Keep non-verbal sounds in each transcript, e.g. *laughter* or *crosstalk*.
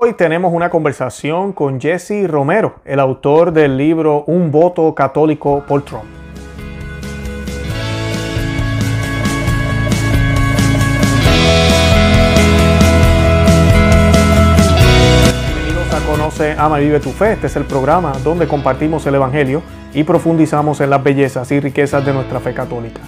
Hoy tenemos una conversación con Jesse Romero, el autor del libro Un voto católico por Trump. Bienvenidos a Conoce, Ama y Vive tu Fe. Este es el programa donde compartimos el Evangelio y profundizamos en las bellezas y riquezas de nuestra fe católica.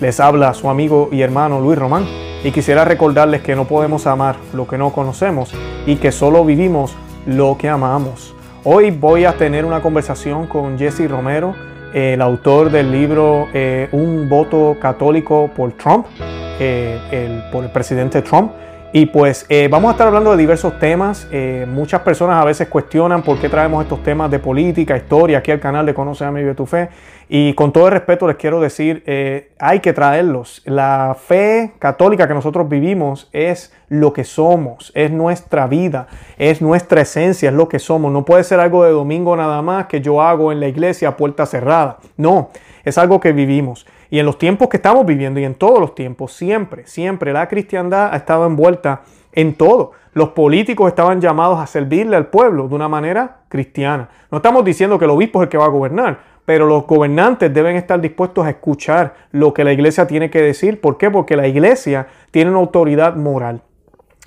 Les habla su amigo y hermano Luis Román y quisiera recordarles que no podemos amar lo que no conocemos y que solo vivimos lo que amamos. Hoy voy a tener una conversación con Jesse Romero, el autor del libro eh, Un voto católico por Trump, eh, por el presidente Trump. Y pues eh, vamos a estar hablando de diversos temas. Eh, muchas personas a veces cuestionan por qué traemos estos temas de política, historia aquí al canal de Conoce a mi Vive tu Fe. Y con todo el respeto les quiero decir, eh, hay que traerlos. La fe católica que nosotros vivimos es lo que somos, es nuestra vida, es nuestra esencia, es lo que somos. No puede ser algo de domingo nada más que yo hago en la iglesia puerta cerrada. No, es algo que vivimos. Y en los tiempos que estamos viviendo y en todos los tiempos, siempre, siempre la cristiandad ha estado envuelta en todo. Los políticos estaban llamados a servirle al pueblo de una manera cristiana. No estamos diciendo que el obispo es el que va a gobernar, pero los gobernantes deben estar dispuestos a escuchar lo que la iglesia tiene que decir. ¿Por qué? Porque la iglesia tiene una autoridad moral.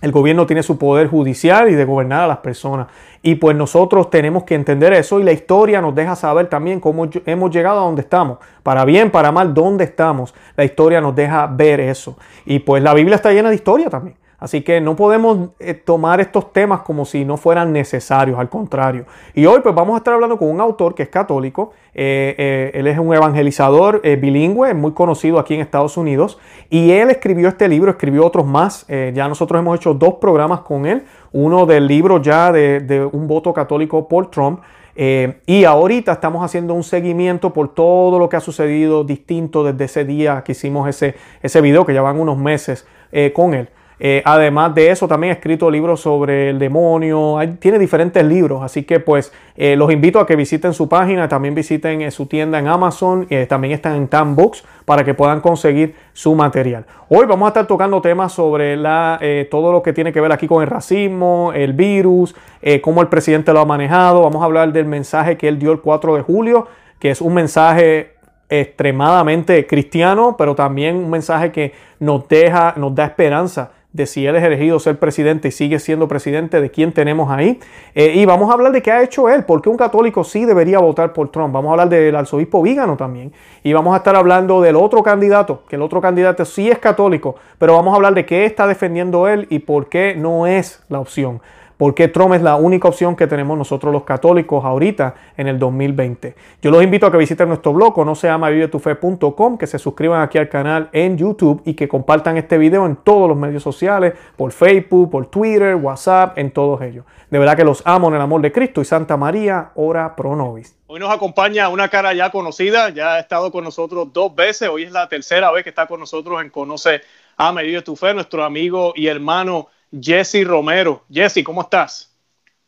El gobierno tiene su poder judicial y de gobernar a las personas. Y pues nosotros tenemos que entender eso y la historia nos deja saber también cómo hemos llegado a donde estamos. Para bien, para mal, dónde estamos. La historia nos deja ver eso. Y pues la Biblia está llena de historia también. Así que no podemos eh, tomar estos temas como si no fueran necesarios, al contrario. Y hoy pues vamos a estar hablando con un autor que es católico. Eh, eh, él es un evangelizador bilingüe, muy conocido aquí en Estados Unidos. Y él escribió este libro, escribió otros más. ya nosotros hemos hecho dos programas con él. Uno del libro ya de, de un voto católico por Trump. y ahorita estamos haciendo un seguimiento por todo lo que ha sucedido distinto desde ese día que hicimos ese, ese video, que ya van unos meses con él. Eh, además de eso, también ha escrito libros sobre el demonio. tiene diferentes libros, así que pues eh, los invito a que visiten su página, también visiten eh, su tienda en Amazon, también están en Tan Books para que puedan conseguir su material. Hoy vamos a estar tocando temas sobre la, todo lo que tiene que ver aquí con el racismo, el virus, cómo el presidente lo ha manejado. Vamos a hablar del mensaje que él dio el 4 de julio, que es un mensaje extremadamente cristiano, pero también un mensaje que nos deja, nos da esperanza de si él es elegido ser presidente y sigue siendo presidente, de quién tenemos ahí. Eh, y vamos a hablar de qué ha hecho él, porque un católico sí debería votar por Trump. Vamos a hablar del arzobispo Vígano también. Y vamos a estar hablando del otro candidato, que el otro candidato sí es católico, pero vamos a hablar de qué está defendiendo él y por qué no es la opción porque Trump es la única opción que tenemos nosotros los católicos ahorita en el 2020. Yo los invito a que visiten nuestro blog, no se llama vivetufe.com, que se suscriban aquí al canal en YouTube y que compartan este video en todos los medios sociales, por Facebook, por Twitter, WhatsApp, en todos ellos. De verdad que los amo en el amor de Cristo y Santa María, ora pro nobis. Hoy nos acompaña una cara ya conocida, ya ha estado con nosotros dos veces, hoy es la tercera vez que está con nosotros en Conoce, y Vive tu Fe, nuestro amigo y hermano Jesse Romero. Jesse, ¿cómo estás?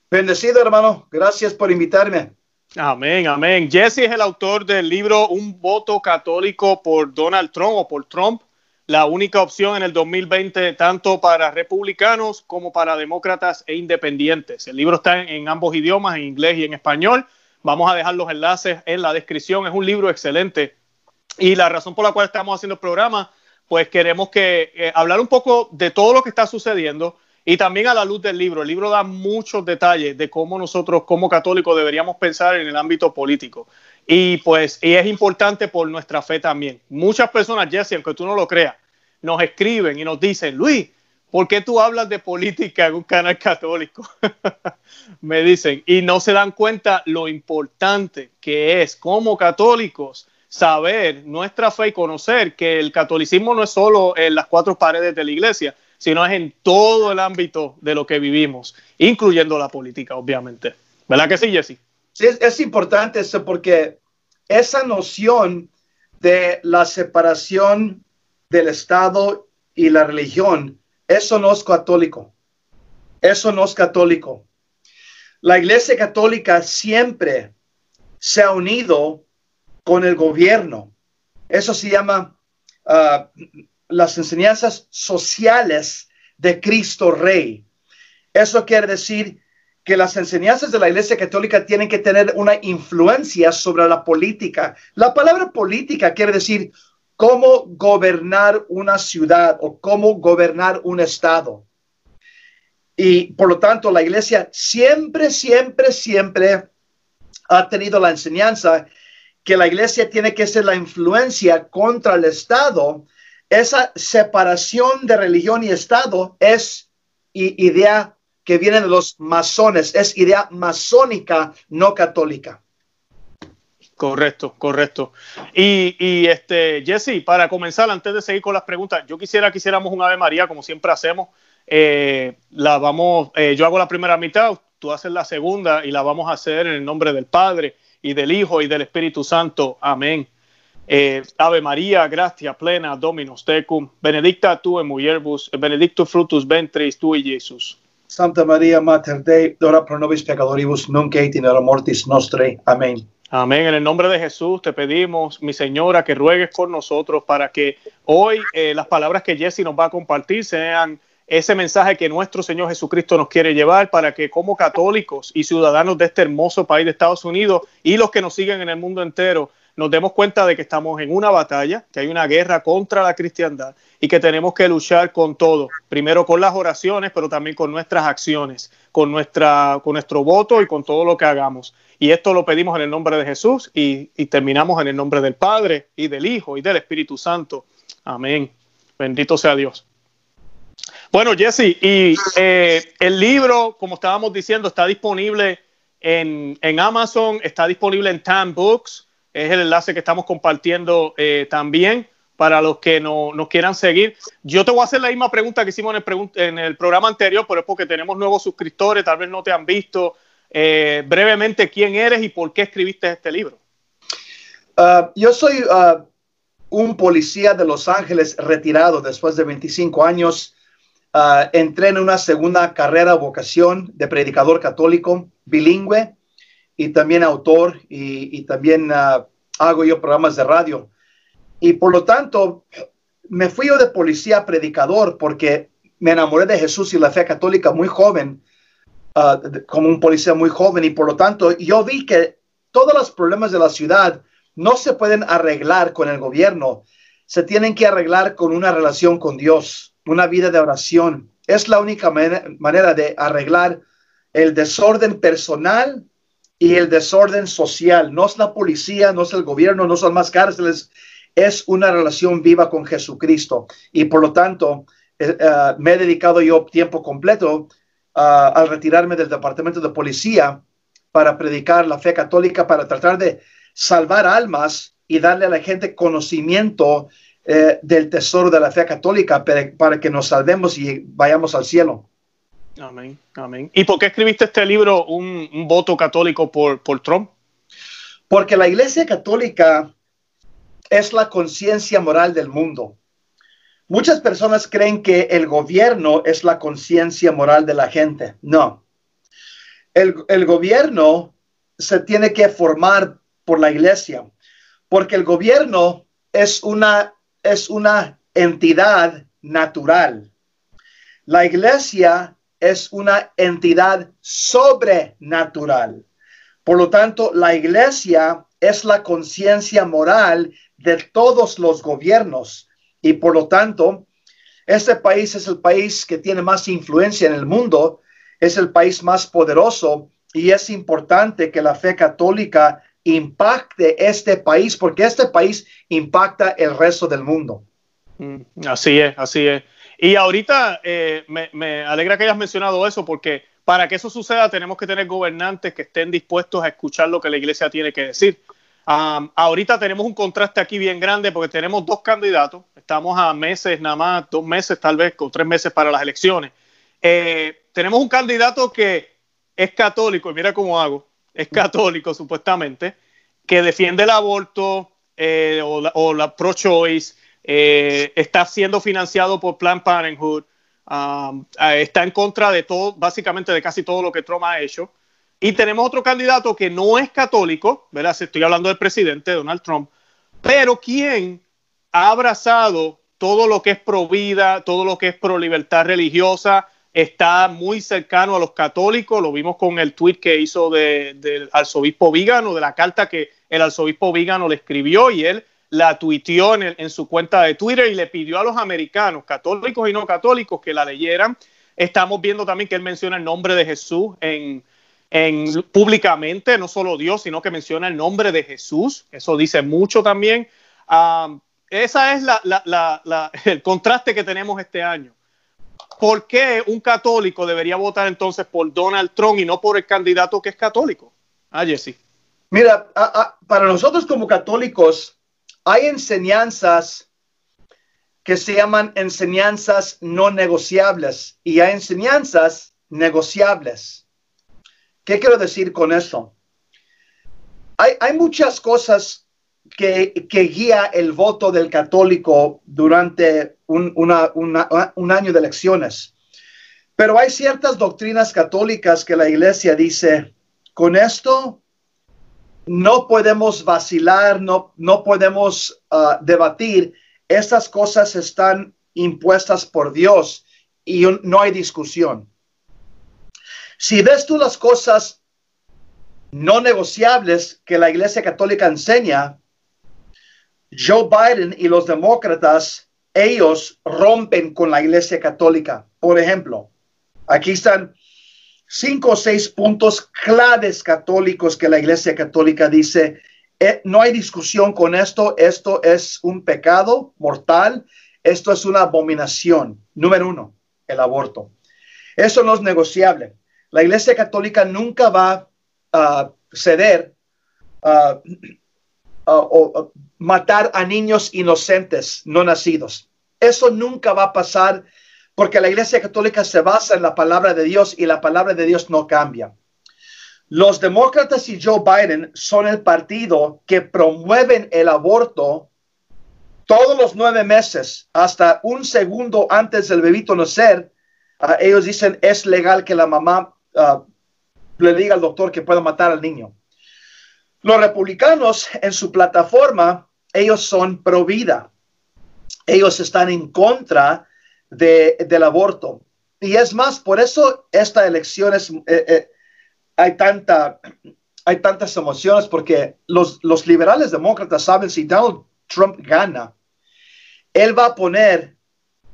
Bendecido, hermano. Gracias por invitarme. Amén, amén. Jesse es el autor del libro Un voto católico por Donald Trump o por Trump, la única opción en el 2020 tanto para republicanos como para demócratas e independientes. El libro está en, ambos idiomas, en inglés y en español. Vamos a dejar los enlaces en la descripción. Es un libro excelente. Y la razón por la cual estamos haciendo el programa pues queremos que eh, hablar un poco de todo lo que está sucediendo y también a la luz del libro. El libro da muchos detalles de cómo nosotros como católicos deberíamos pensar en el ámbito político. Y pues y es importante por nuestra fe también. Muchas personas, Jesse, aunque tú no lo creas, nos escriben y nos dicen, Luis, ¿por qué tú hablas de política en un canal católico? *laughs* Me dicen, y no se dan cuenta lo importante que es como católicos saber nuestra fe y conocer que el catolicismo no es solo en las cuatro paredes de la iglesia, sino es en todo el ámbito de lo que vivimos, incluyendo la política, obviamente. ¿Verdad que sí, Jesse? Sí, es, importante eso porque esa noción de la separación del Estado y la religión, eso no es católico. Eso no es católico. La Iglesia Católica siempre se ha unido con el gobierno. Eso se llama ah, las enseñanzas sociales de Cristo Rey. Eso quiere decir que las enseñanzas de la Iglesia Católica tienen que tener una influencia sobre la política. La palabra política quiere decir cómo gobernar una ciudad o cómo gobernar un estado. Y por lo tanto, la Iglesia siempre, siempre, siempre ha tenido la enseñanza que la Iglesia tiene que ser la influencia contra el Estado. Esa separación de religión y Estado es idea que viene de los masones, es idea masónica, no católica. Correcto, correcto. Y, y, este, Jesse, para comenzar, antes de seguir con las preguntas, yo quisiera que hiciéramos un Ave María, como siempre hacemos. Eh, la vamos, eh, yo hago la primera mitad, tú haces la segunda y la vamos a hacer en el nombre del Padre y del Hijo y del Espíritu Santo. Amén. Eh, Ave María, gracia plena, Dominus tecum, benedicta tu en mulierbus, benedictus frutus ventris tui, Jesús. Santa María, Mater Dei, ora pro nobis peccatoribus, nunc et in hora mortis nostre. Amén. Amén. En el nombre de Jesús te pedimos, mi señora, que ruegues por nosotros para que hoy eh, las palabras que Jesse nos va a compartir sean ese mensaje que nuestro Señor Jesucristo nos quiere llevar para que como católicos y ciudadanos de este hermoso país de Estados Unidos y los que nos siguen en el mundo entero, nos demos cuenta de que estamos en una batalla, que hay una guerra contra la cristiandad y que tenemos que luchar con todo, primero con las oraciones, pero también con nuestras acciones, con, nuestra, con nuestro voto y con todo lo que hagamos. Y esto lo pedimos en el nombre de Jesús y, y terminamos en el nombre del Padre y del Hijo y del Espíritu Santo. Amén. Bendito sea Dios. Bueno, Jesse, y eh, el libro, como estábamos diciendo, está disponible en, Amazon, está disponible en Time Books, es el enlace que estamos compartiendo eh, también para los que no, nos quieran seguir. Yo te voy a hacer la misma pregunta que hicimos en el, en el programa anterior, pero es porque tenemos nuevos suscriptores, tal vez no te han visto. Eh, brevemente, ¿quién eres y por qué escribiste este libro? Uh, yo soy uh, un policía de Los Ángeles retirado después de 25 años Uh, entré en una segunda carrera vocación de predicador católico bilingüe y también autor y, también uh, hago yo programas de radio. Y por lo tanto, me fui yo de policía predicador porque me enamoré de Jesús y la fe católica muy joven, uh, como un policía muy joven. Y por lo tanto, yo vi que todos los problemas de la ciudad no se pueden arreglar con el gobierno, se tienen que arreglar con una relación con Dios una vida de oración. Es la única manera de arreglar el desorden personal y el desorden social. No es la policía, no es el gobierno, no son más cárceles, es una relación viva con Jesucristo. Y por lo tanto, eh, eh, me he dedicado yo tiempo completo uh, al retirarme del departamento de policía para predicar la fe católica, para tratar de salvar almas y darle a la gente conocimiento eh, del tesoro de la fe católica para, que nos salvemos y vayamos al cielo. Amén, amén. ¿Y por qué escribiste este libro, un, voto católico por, por Trump? Porque la Iglesia Católica es la conciencia moral del mundo. Muchas personas creen que el gobierno es la conciencia moral de la gente. No. El, el, gobierno se tiene que formar por la iglesia, porque el gobierno es una es una entidad natural. La iglesia es una entidad sobrenatural. Por lo tanto, la iglesia es la conciencia moral de todos los gobiernos y por lo tanto, este país es el país que tiene más influencia en el mundo, es el país más poderoso y es importante que la fe católica impacte este país, porque este país impacta el resto del mundo. Mm, así es, así es. Y ahorita eh, me, alegra que hayas mencionado eso, porque para que eso suceda tenemos que tener gobernantes que estén dispuestos a escuchar lo que la iglesia tiene que decir. ahorita tenemos un contraste aquí bien grande porque tenemos dos candidatos, estamos a meses nada más, dos meses tal vez, con tres meses para las elecciones. Eh, tenemos un candidato que es católico, y mira cómo hago, es católico supuestamente, que defiende el aborto eh, o, la, pro-choice, eh, está siendo financiado por Planned Parenthood, um, eh, está en contra de todo, básicamente de casi todo lo que Trump ha hecho. Y tenemos otro candidato que no es católico, ¿verdad? Estoy hablando del presidente Donald Trump, pero quien ha abrazado todo lo que es pro vida, todo lo que es pro libertad religiosa, está muy cercano a los católicos, lo vimos con el tweet que hizo del arzobispo Vígano, de la carta que el arzobispo Vígano le escribió y él la tuiteó en, su cuenta de Twitter y le pidió a los americanos, católicos y no católicos, que la leyeran. Estamos viendo también que él menciona el nombre de Jesús en, en, públicamente, no solo Dios, sino que menciona el nombre de Jesús. Eso dice mucho también. Um, esa es la, la, la, el contraste que tenemos este año. ¿Por qué un católico debería votar entonces por Donald Trump y no por el candidato que es católico? Ah, Jesse. Mira, para nosotros como católicos, hay enseñanzas que se llaman enseñanzas no negociables y hay enseñanzas negociables. ¿Qué quiero decir con eso? Hay, hay muchas cosas que, guía el voto del católico durante un, año de elecciones. Pero hay ciertas doctrinas católicas que la iglesia dice, con esto no podemos vacilar, no, no podemos uh, debatir. Estas cosas están impuestas por Dios y no hay discusión. Si ves tú las cosas no negociables que la Iglesia Católica enseña, Joe Biden y los demócratas, ellos rompen con la Iglesia Católica. Por ejemplo, aquí están cinco o seis puntos claves católicos que la Iglesia Católica dice, eh, no hay discusión con esto, esto es un pecado mortal, esto es una abominación. Número uno, el aborto. Eso no es negociable. La Iglesia Católica nunca va a ceder o matar a niños inocentes no nacidos. Eso nunca va a pasar porque la Iglesia Católica se basa en la palabra de Dios y la palabra de Dios no cambia. Los demócratas y Joe Biden son el partido que promueven el aborto todos los nueve meses, hasta un segundo antes del bebito nacer. Uh, ellos dicen es legal que la mamá uh, le diga al doctor que pueda matar al niño. Los republicanos en su plataforma, ellos son pro vida. Ellos están en contra del aborto. Y es más, por eso esta elección es, eh, eh, hay, tanta, hay tantas emociones, porque los, los liberales demócratas saben si Donald Trump gana, él va a poner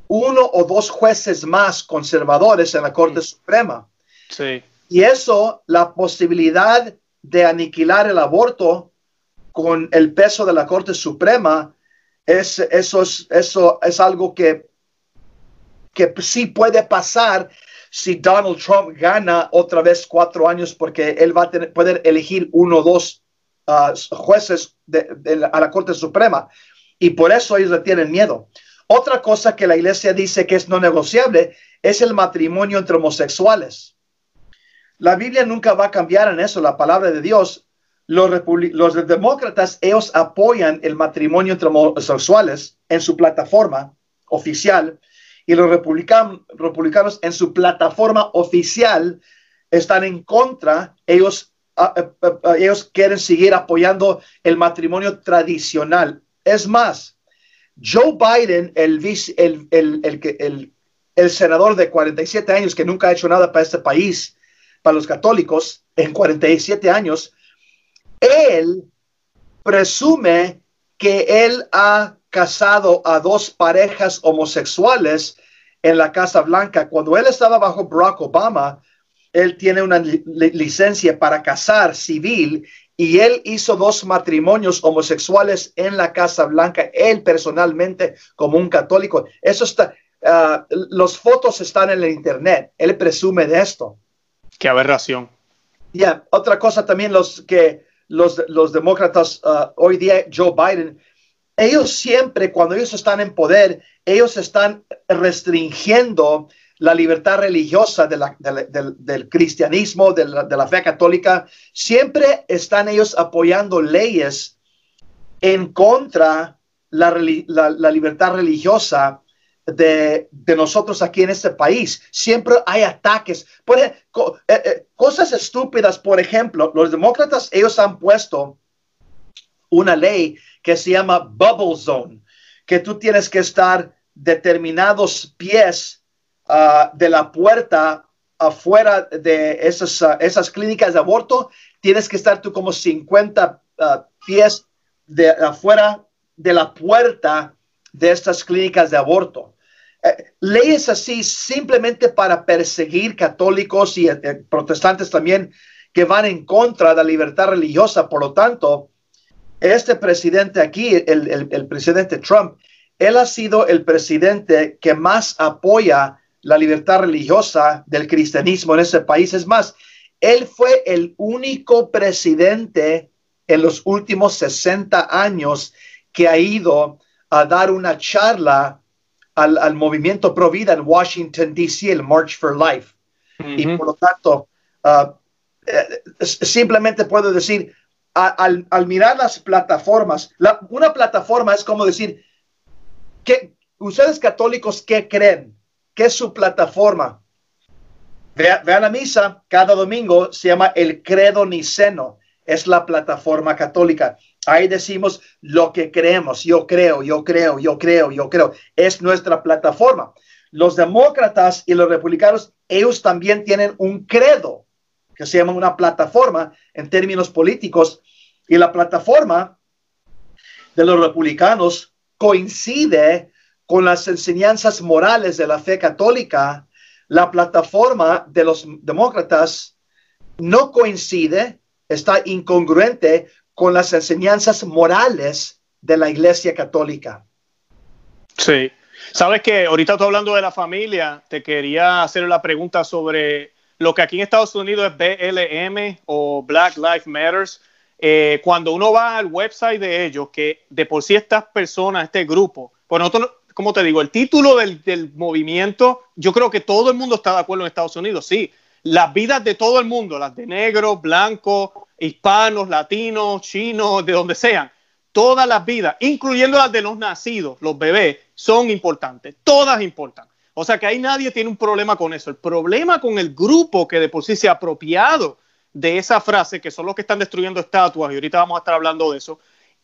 uno o dos jueces más conservadores en la Corte Suprema. Sí. Y eso, la posibilidad de aniquilar el aborto con el peso de la Corte Suprema, es, eso, es, eso es algo que que sí puede pasar si Donald Trump gana otra vez cuatro años porque él va a tener, poder elegir uno o dos uh, jueces de, a la Corte Suprema. Y por eso ellos le tienen miedo. Otra cosa que la iglesia dice que es no negociable es el matrimonio entre homosexuales. La Biblia nunca va a cambiar en eso, la palabra de Dios. Los, demócratas, ellos apoyan el matrimonio entre homosexuales en su plataforma oficial y los republicanos en su plataforma oficial están en contra, ellos, ellos quieren seguir apoyando el matrimonio tradicional. Es más, Joe Biden, el, el, el, el, el senador de 47 años que nunca ha hecho nada para este país, para los católicos, en 47 años, él presume que él ha casado a dos parejas homosexuales en la Casa Blanca. Cuando él estaba bajo Barack Obama, él tiene una licencia para casar civil y él hizo dos matrimonios homosexuales en la Casa Blanca, él personalmente como un católico. Eso está, uh, los fotos están en el internet, él presume de esto. Qué aberración. Ya, otra cosa también los que los, los demócratas uh, hoy día, Joe Biden, ellos siempre, cuando ellos están en poder, ellos están restringiendo la libertad religiosa del, cristianismo, de la, fe católica. Siempre están ellos apoyando leyes en contra la, la libertad religiosa de, nosotros aquí en este país. Siempre hay ataques. Por, eh, eh, cosas estúpidas, por ejemplo, los demócratas, ellos han puesto una ley que se llama Bubble Zone, que tú tienes que estar determinados pies ah, de la puerta afuera de esas, ah, esas clínicas de aborto, tienes que estar tú como 50 ah, pies de afuera de la puerta de estas clínicas de aborto. Eh, leyes así simplemente para perseguir católicos y eh, protestantes también que van en contra de la libertad religiosa. Por lo tanto, este presidente aquí, el, el presidente Trump, él ha sido el presidente que más apoya la libertad religiosa del cristianismo en ese país. Es más, él fue el único presidente en los últimos 60 años que ha ido a dar una charla al, movimiento pro vida en Washington, D.C., el March for Life. Y por lo tanto, uh, eh, simplemente puedo decir, al, mirar las plataformas, una plataforma es como decir, que ustedes católicos, ¿qué creen? ¿Qué es su plataforma? Vean la misa cada domingo, se llama el Credo Niceno, es la plataforma católica. Ahí decimos lo que creemos, yo creo, yo creo, yo creo, yo creo. Es nuestra plataforma. Los demócratas y los republicanos, ellos también tienen un credo que se llama una plataforma en términos políticos. Y la plataforma de los republicanos coincide con las enseñanzas morales de la fe católica, la plataforma de los demócratas no coincide, está incongruente con las enseñanzas morales de la Iglesia Católica. Sí. Sabes que ahorita estoy hablando de la familia, te quería hacer la pregunta sobre lo que aquí en Estados Unidos es BLM o Black Lives Matters. Eh, cuando uno va al website de ellos, que de por sí estas personas, este grupo, pues nosotros como te digo, el título del, movimiento, yo creo que todo el mundo está de acuerdo en Estados Unidos, sí. Las vidas de todo el mundo, las de negros, blancos, hispanos, latinos, chinos, de donde sean, todas las vidas, incluyendo las de los nacidos, los bebés, son importantes, todas importan. O sea que ahí nadie tiene un problema con eso. El problema con el grupo que de por sí se ha apropiado de esa frase, que son los que están destruyendo estatuas, y ahorita vamos a estar hablando de eso,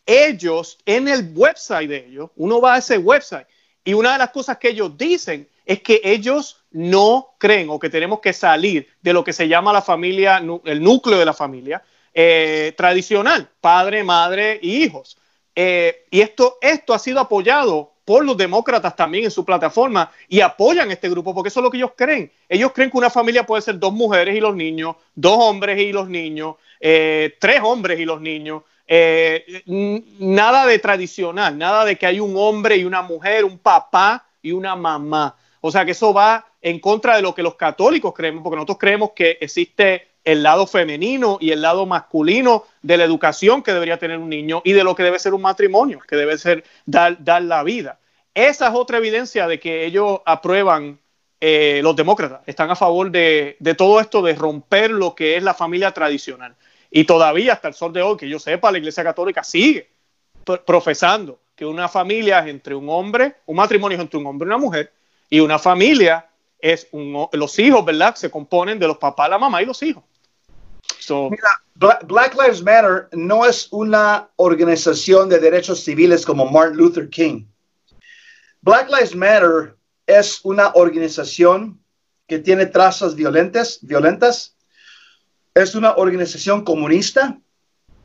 ellos en el website de ellos, uno va a ese website y una de las cosas que ellos dicen es que ellos no creen o que tenemos que salir de lo que se llama la familia, el núcleo de la familia eh, tradicional, padre, madre y hijos. Eh, y esto, esto ha sido apoyado por los demócratas también en su plataforma y apoyan este grupo porque eso es lo que ellos creen. Ellos creen que una familia puede ser dos mujeres y los niños, dos hombres y los niños, eh, tres hombres y los niños, nada de tradicional, nada de que hay un hombre y una mujer, un papá y una mamá. O sea que eso va en contra de lo que los católicos creemos, porque nosotros creemos que existe el lado femenino y el lado masculino de la educación que debería tener un niño y de lo que debe ser un matrimonio, que debe ser dar, dar la vida. Esa es otra evidencia de que ellos aprueban, eh, los demócratas, están a favor de, de todo esto de romper lo que es la familia tradicional. Y todavía hasta el sol de hoy, que yo sepa, la Iglesia Católica sigue profesando que una familia es entre un hombre, un matrimonio es entre un hombre y una mujer, y una familia es un, los hijos, ¿verdad? Se componen de los papás, la mamá y los hijos. Mira, Black, Lives Matter no es una organización de derechos civiles como Martin Luther King. Black Lives Matter es una organización que tiene trazas violentas, violentas es una organización comunista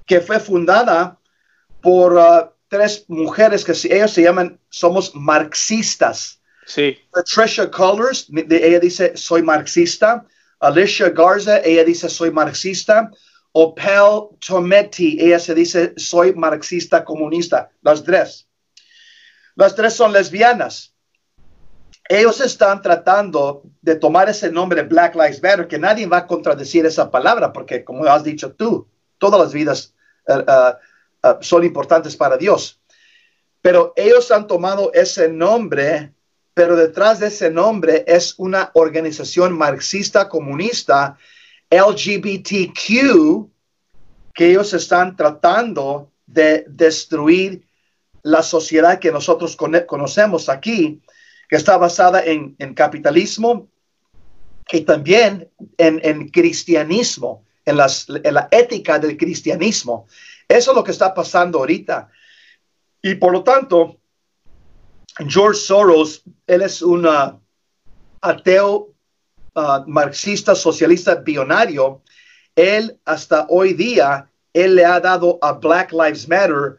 que fue fundada por uh, tres mujeres que ellos se llaman, somos marxistas. Sí. Patricia Colors, ella dice, soy marxista. Alicia Garza, ella dice, soy marxista. Opel Tometti, ella se dice, soy marxista comunista. Las tres. Las tres son lesbianas ellos están tratando de tomar ese nombre Black Lives Matter, que nadie va a contradecir esa palabra, porque como has dicho tú, todas las vidas eh, eh, eh, son importantes para Dios. Pero ellos han tomado ese nombre, pero detrás de ese nombre es una organización marxista comunista, LGBTQ, que ellos están tratando de destruir la sociedad que nosotros conocemos aquí que está basada en, capitalismo y también en, cristianismo, en, la ética del cristianismo. Eso es lo que está pasando ahorita. Y por lo tanto, George Soros, él es una, ateo uh, marxista socialista billonario, él hasta hoy día, él le ha dado a Black Lives Matter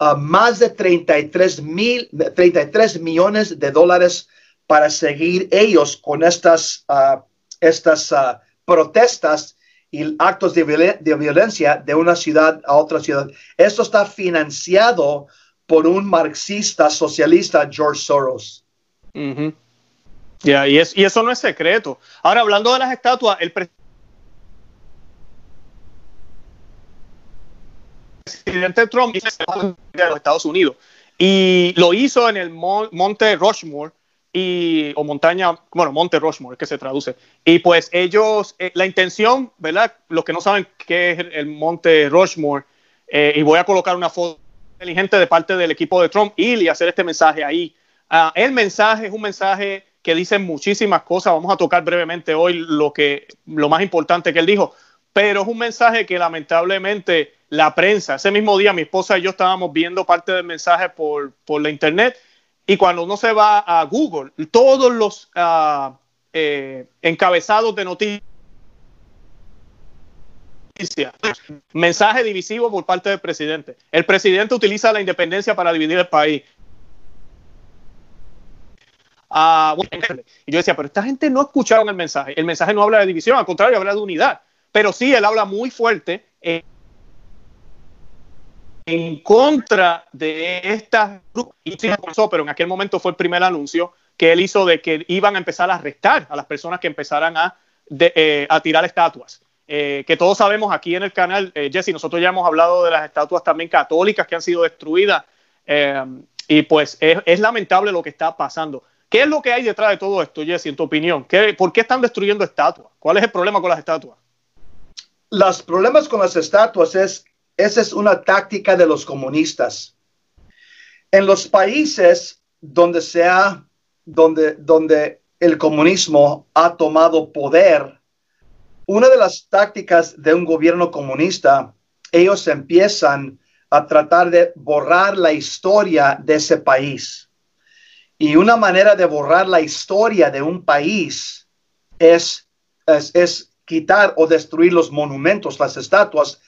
uh, más de 33, mil, 33 millones de dólares para seguir ellos con estas, uh, estas protestas y actos de, de, violencia de una ciudad a otra ciudad. Esto está financiado por un marxista socialista, George Soros. Ya, y, y, eso no es secreto. Ahora, hablando de las estatuas, el presidente Trump hizo de los Estados Unidos y lo hizo en el Monte Rushmore y, o montaña, bueno, Monte Rushmore, que se traduce. Y pues ellos, eh, la intención, ¿verdad? Los que no saben qué es el Monte Rushmore, eh, y voy a colocar una foto inteligente de parte del equipo de Trump y hacer este mensaje ahí. Uh, el mensaje es un mensaje que dice muchísimas cosas. Vamos a tocar brevemente hoy lo, que, lo más importante que él dijo, pero es un mensaje que lamentablemente la prensa, ese mismo día mi esposa y yo estábamos viendo parte del mensaje por, por la internet y cuando uno se va a Google, todos los uh, eh, encabezados de noticias, mensaje divisivo por parte del presidente. El presidente utiliza la independencia para dividir el país. Uh, y yo decía, pero esta gente no escucharon el mensaje. El mensaje no habla de división, al contrario, habla de unidad. Pero sí, él habla muy fuerte en contra de estas pero en aquel momento fue el primer anuncio que él hizo de que iban a empezar a arrestar a las personas que empezaran a, eh, a tirar estatuas. Eh, que todos sabemos aquí en el canal, eh, Jesse, nosotros ya hemos hablado de las estatuas también católicas que han sido destruidas y pues es, es, lamentable lo que está pasando. ¿Qué es lo que hay detrás de todo esto, Jesse, en tu opinión? ¿Qué, ¿Por qué están destruyendo estatuas? ¿Cuál es el problema con las estatuas? Los problemas con las estatuas es esa es una táctica de los comunistas. En los países donde sea, donde, donde el comunismo ha tomado poder, una de las tácticas de un gobierno comunista, ellos empiezan a tratar de borrar la historia de ese país. Y una manera de borrar la historia de un país es, es, quitar o destruir los monumentos, las estatuas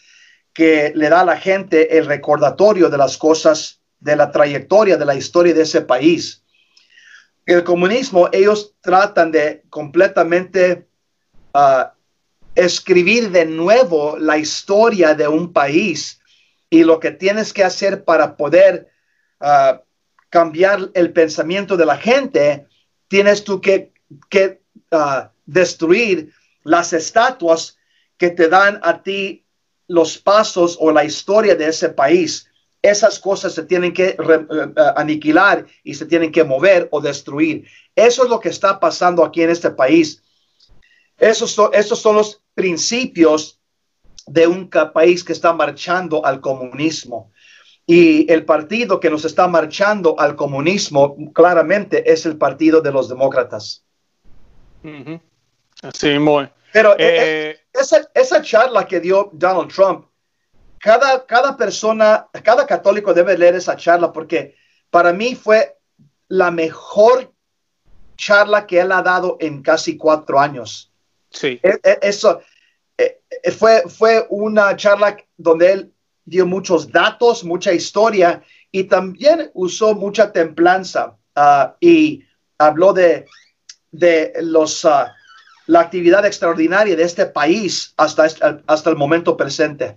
que le da a la gente el recordatorio de las cosas, de la trayectoria, de la historia de ese país. El comunismo, ellos tratan de completamente uh, escribir de nuevo la historia de un país y lo que tienes que hacer para poder uh, cambiar el pensamiento de la gente, tienes tú que, que uh, destruir las estatuas que te dan a ti los pasos o la historia de ese país, esas cosas se tienen que eh, eh, aniquilar y se tienen que mover o destruir. Eso es lo que está pasando aquí en este país. Esos esos son los principios de un país que está marchando al comunismo. Y el partido que nos está marchando al comunismo claramente es el partido de los demócratas. Así, muy. Pero eh, esa, esa charla que dio Donald Trump, cada, cada persona, cada católico debe leer esa charla porque para mí fue la mejor charla que él ha dado en casi cuatro años. Sí. Eso e, fue, fue una charla donde él dio muchos datos, mucha historia y también usó mucha templanza ah, y habló de, de los... Uh, la actividad extraordinaria de este país hasta, hasta el momento presente.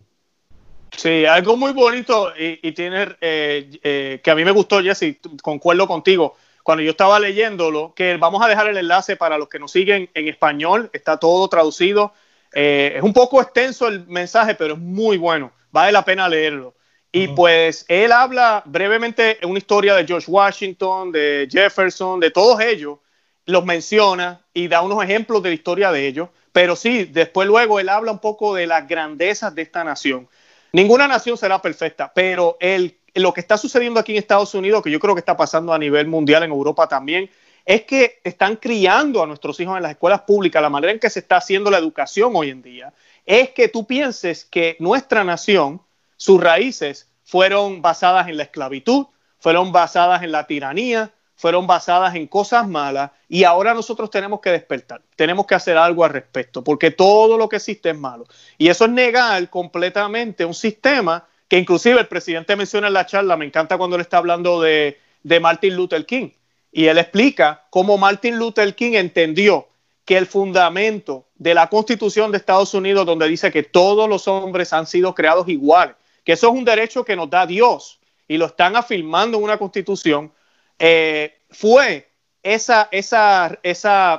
Sí, algo muy bonito y, tiene eh, eh, que a mí me gustó, Jesse, concuerdo contigo. Cuando yo estaba leyéndolo, que vamos a dejar el enlace para los que nos siguen en español, está todo traducido. Eh, es un poco extenso el mensaje, pero es muy bueno, vale la pena leerlo. Y pues él habla brevemente una historia de George Washington, de Jefferson, de todos ellos, los menciona y da unos ejemplos de la historia de ellos, pero sí, después luego él habla un poco de las grandezas de esta nación. Ninguna nación será perfecta, pero el, lo que está sucediendo aquí en Estados Unidos, que yo creo que está pasando a nivel mundial en Europa también, es que están criando a nuestros hijos en las escuelas públicas, la manera en que se está haciendo la educación hoy en día, es que tú pienses que nuestra nación, sus raíces fueron basadas en la esclavitud, fueron basadas en la tiranía, fueron basadas en cosas malas y ahora nosotros tenemos que despertar, tenemos que hacer algo al respecto, porque todo lo que existe es malo. Y eso es negar completamente un sistema que inclusive el presidente menciona en la charla, me encanta cuando él está hablando de, Martin Luther King, y él explica cómo Martin Luther King entendió que el fundamento de la Constitución de Estados Unidos, donde dice que todos los hombres han sido creados iguales, que eso es un derecho que nos da Dios y lo están afirmando en una Constitución, eh, fue esa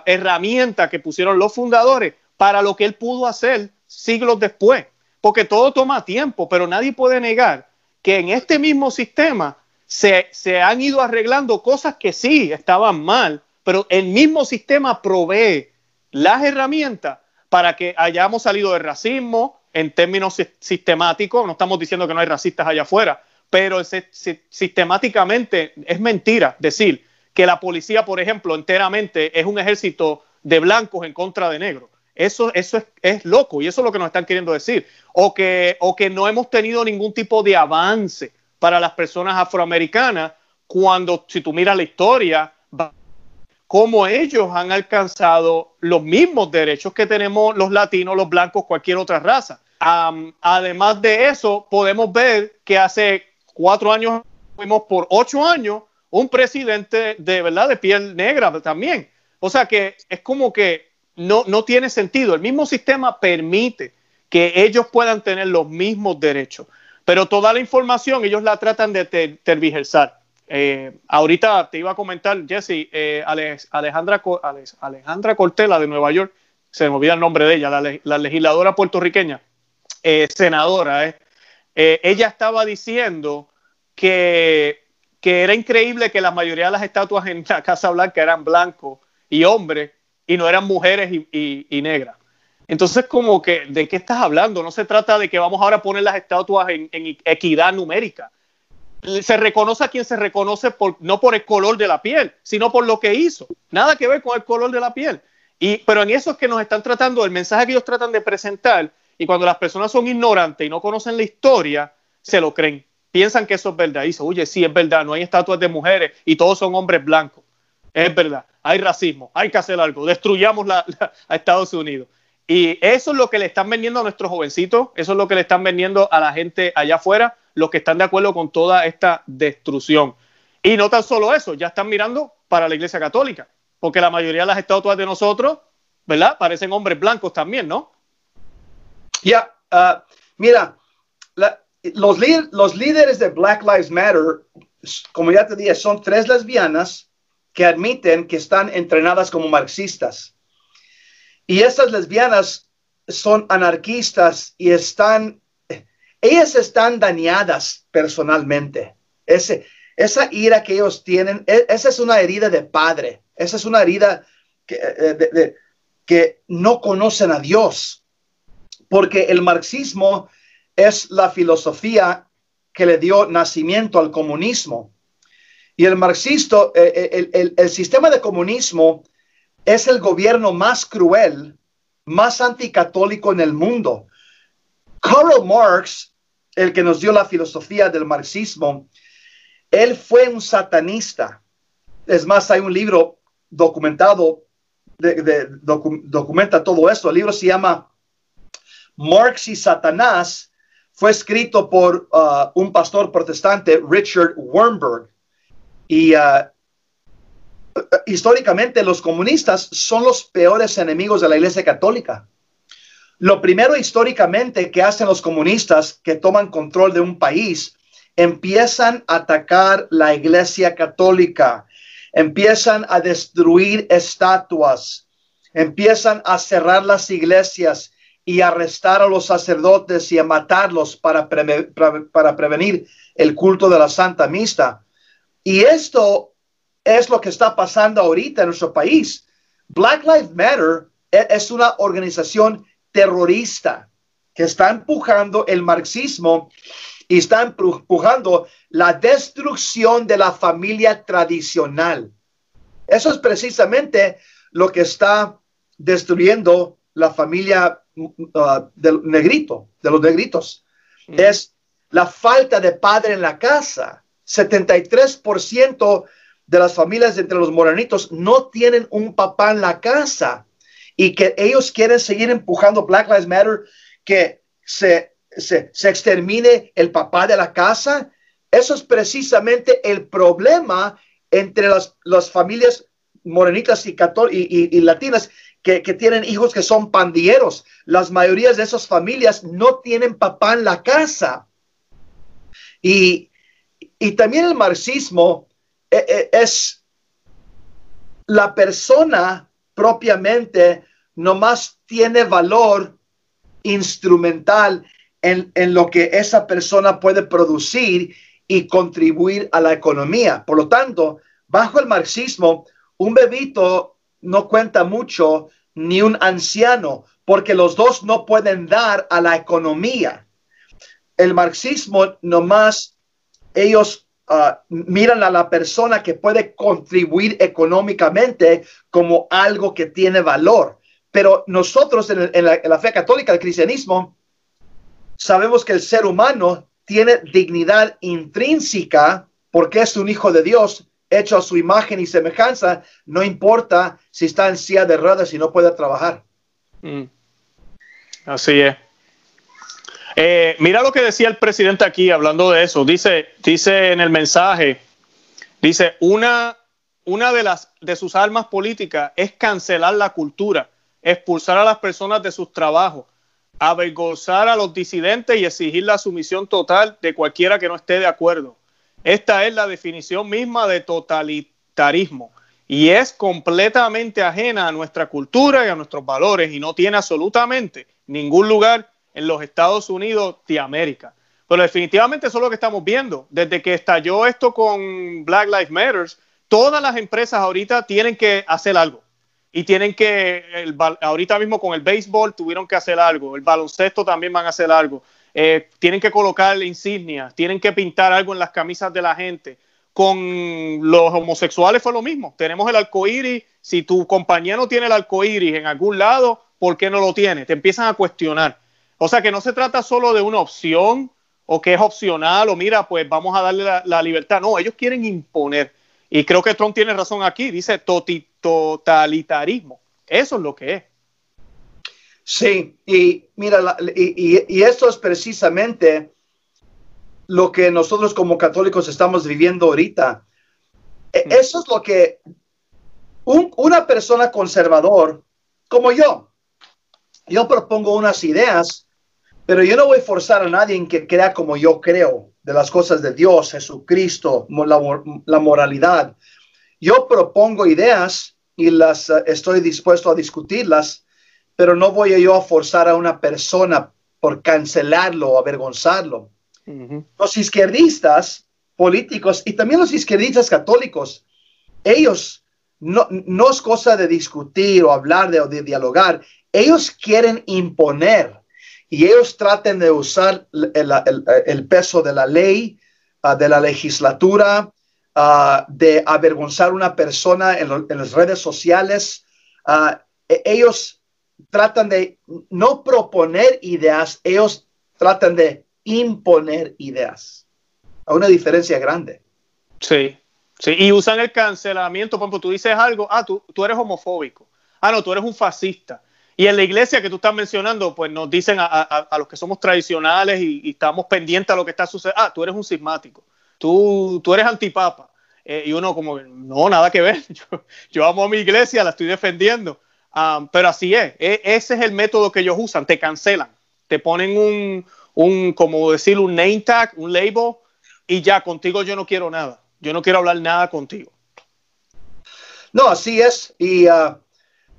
herramienta que pusieron los fundadores para lo que él pudo hacer siglos después. Porque todo toma tiempo, pero nadie puede negar que en este mismo sistema se, se han ido arreglando cosas que sí estaban mal, pero el mismo sistema provee las herramientas para que hayamos salido del racismo en términos sistemáticos. No estamos diciendo que no hay racistas allá afuera, pero sistemáticamente es mentira decir que la policía, por ejemplo, enteramente es un ejército de blancos en contra de negros. Eso, eso es, loco y eso es lo que nos están queriendo decir. O que, o que no hemos tenido ningún tipo de avance para las personas afroamericanas cuando, si tú miras la historia, cómo ellos han alcanzado los mismos derechos que tenemos los latinos, los blancos, cualquier otra raza. además de eso, podemos ver que hace cuatro años fuimos por ocho años un presidente de verdad de piel negra también. O sea que es como que no, no tiene sentido. El mismo sistema permite que ellos puedan tener los mismos derechos, pero toda la información ellos la tratan de tergiversar. Eh, ahorita te iba a comentar, Jesse, eh, Alejandra, Alejandra Cortela de Nueva York, se me olvida el nombre de ella, la, legisladora puertorriqueña, eh, senadora, ella estaba diciendo que, que, era increíble que la mayoría de las estatuas en la Casa Blanca eran blancos y hombres y no eran mujeres y, negras. Entonces, como que, ¿de qué estás hablando? No se trata de que vamos ahora a poner las estatuas en equidad numérica se reconoce a quien se reconoce no por el color de la piel, sino por lo que hizo. Nada que ver con el color de la piel. Pero en eso es que nos están tratando, el mensaje que ellos tratan de presentar, y cuando las personas son ignorantes y no conocen la historia, se lo creen. Piensan que eso es verdad. Y oye, sí, es verdad, no hay estatuas de mujeres y todos son hombres blancos. Es verdad, hay racismo, hay que hacer algo, destruyamos a Estados Unidos. Y eso es lo que le están vendiendo a nuestros jovencitos, eso es lo que le están vendiendo a la gente allá afuera, los que están de acuerdo con toda esta destrucción. Y no tan solo eso, ya están mirando para la Iglesia Católica, porque la mayoría de las estatuas de nosotros, ¿verdad? Parecen hombres blancos también, ¿no? Ya, uh, mira, los líderes de Black Lives Matter, como ya te dije, son tres lesbianas que admiten que están entrenadas como marxistas. Y estas lesbianas son anarquistas y están ellas están dañadas personalmente. Ese, esa ira que ellos tienen, e, esa es una herida de padre, esa es una herida que, eh, que no conocen a Dios, porque el marxismo es la filosofía que le dio nacimiento al comunismo. Y el marxista, eh, eh, el, sistema de comunismo es el gobierno más cruel, más anticatólico en el mundo. Karl Marx, el que nos dio la filosofía del marxismo, él fue un satanista. Es más, hay un libro documentado, de, documenta todo esto. El libro se llama Marx y Satanás. Fue escrito por uh, un pastor protestante, Richard Wernberg. Y uh, históricamente los comunistas son los peores enemigos de la Iglesia Católica. Lo primero históricamente que hacen los comunistas que toman control de un país, empiezan a atacar la iglesia católica, empiezan a destruir estatuas, empiezan a cerrar las iglesias y arrestar a los sacerdotes y a matarlos para, para prevenir el culto de la Santa Misa. Y esto es lo que está pasando ahorita en nuestro país. Black Lives Matter e-, es una organización terrorista que está empujando el marxismo y está empujando la destrucción de la familia tradicional. Eso es precisamente lo que está destruyendo la familia uh, del negrito, de los negritos. Mm. Es la falta de padre en la casa. 73% de las familias entre los morenitos no tienen un papá en la casa y que ellos quieren seguir empujando Black Lives Matter, que se, se, extermine el papá de la casa. Eso es precisamente el problema entre las, las familias morenitas y, y, y, latinas que, que, tienen hijos que son pandilleros. Las mayorías de esas familias no tienen papá en la casa. Y, y también el marxismo eh, eh, es la persona propiamente nomás tiene valor instrumental en, en, lo que esa persona puede producir y contribuir a la economía. Por lo tanto, bajo el marxismo, un bebito no cuenta mucho ni un anciano, porque los dos no pueden dar a la economía. El marxismo nomás ellos ah, miran a la persona que puede contribuir económicamente como algo que tiene valor. Pero nosotros en, la, fe católica, el cristianismo, sabemos que el ser humano tiene dignidad intrínseca porque es un hijo de Dios hecho a su imagen y semejanza, no importa si está en silla de ruedas y no puede trabajar. Mm. Así es. Eh, mira lo que decía el presidente aquí hablando de eso. Dice, dice en el mensaje, dice, una, una de, las, de sus armas políticas es cancelar la cultura, expulsar a las personas de sus trabajos, avergonzar a los disidentes y exigir la sumisión total de cualquiera que no esté de acuerdo. Esta es la definición misma de totalitarismo y es completamente ajena a nuestra cultura y a nuestros valores y no tiene absolutamente ningún lugar en los Estados Unidos de América. Pero definitivamente eso es lo que estamos viendo. Desde que estalló esto con Black Lives Matter, todas las empresas ahorita tienen que hacer algo. Y tienen que, ahorita mismo con el béisbol tuvieron que hacer algo, el baloncesto también van a hacer algo. Eh, tienen que colocar insignias, tienen que pintar algo en las camisas de la gente. Con los homosexuales fue lo mismo. Tenemos el arcoíris. Si tu compañero tiene el arcoíris en algún lado, ¿por qué no lo tiene? Te empiezan a cuestionar. O sea que no se trata solo de una opción o que es opcional o mira, pues vamos a darle la, libertad. No, ellos quieren imponer. Y creo que Trump tiene razón aquí, dice totalitarismo. Eso es lo que es. Sí, y mira, y, esto es precisamente lo que nosotros como católicos estamos viviendo ahorita. E, mm. Eso es lo que una persona conservador como yo, yo propongo unas ideas pero yo no voy a forzar a nadie en que crea como yo creo de las cosas de Dios, Jesucristo, la, moralidad. Yo propongo ideas y las eh, estoy dispuesto a discutirlas, pero no voy yo a forzar a una persona por cancelarlo o avergonzarlo. Los izquierdistas políticos y también los izquierdistas católicos, ellos no, no es cosa de discutir o hablar de, o de dialogar, ellos quieren imponer y ellos traten de usar el, peso de la ley, ah, de la legislatura, ah, de avergonzar a una persona en, las redes sociales. E, ellos tratan de no proponer ideas, ellos tratan de imponer ideas. Hay una diferencia grande. Sí, sí, y usan el cancelamiento. Por ejemplo, tú dices algo, ah, tú, tú eres homofóbico. Ah, no, tú eres un fascista. Y en la iglesia que tú estás mencionando, pues nos dicen a, los que somos tradicionales y, estamos pendientes a lo que está sucediendo, ah, tú eres un sismático, tú, tú eres antipapa. Eh, y uno como, no, nada que ver, *laughs* yo, amo a mi iglesia, la estoy defendiendo. Ah, pero así es, e, ese es el método que ellos usan, te cancelan, te ponen un, un, como decir, un name tag, un label, y ya, contigo yo no quiero nada, yo no quiero hablar nada contigo. No, así es, y... E,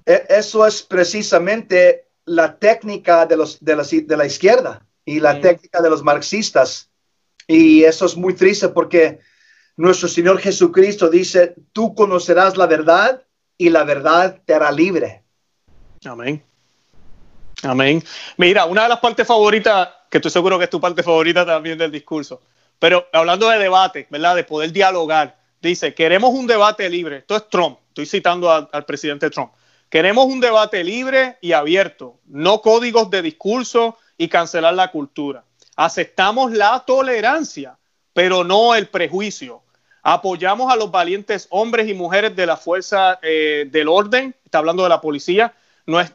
eso es precisamente la técnica de, los, de, la, de la izquierda y la técnica de los marxistas. Y eso es muy triste porque nuestro Señor Jesucristo dice, tú conocerás la verdad y la verdad te hará libre. Amén. Amén. Mira, una de las partes favoritas, que estoy seguro que es tu parte favorita también del discurso, pero hablando de debate, ¿verdad? De poder dialogar, dice, queremos un debate libre. Esto es Trump, estoy citando al presidente Trump. Queremos un debate libre y abierto, no códigos de discurso y cancelar la cultura. Aceptamos la tolerancia, pero no el prejuicio. Apoyamos a los valientes hombres y mujeres de la fuerza eh, del orden, está hablando de la policía.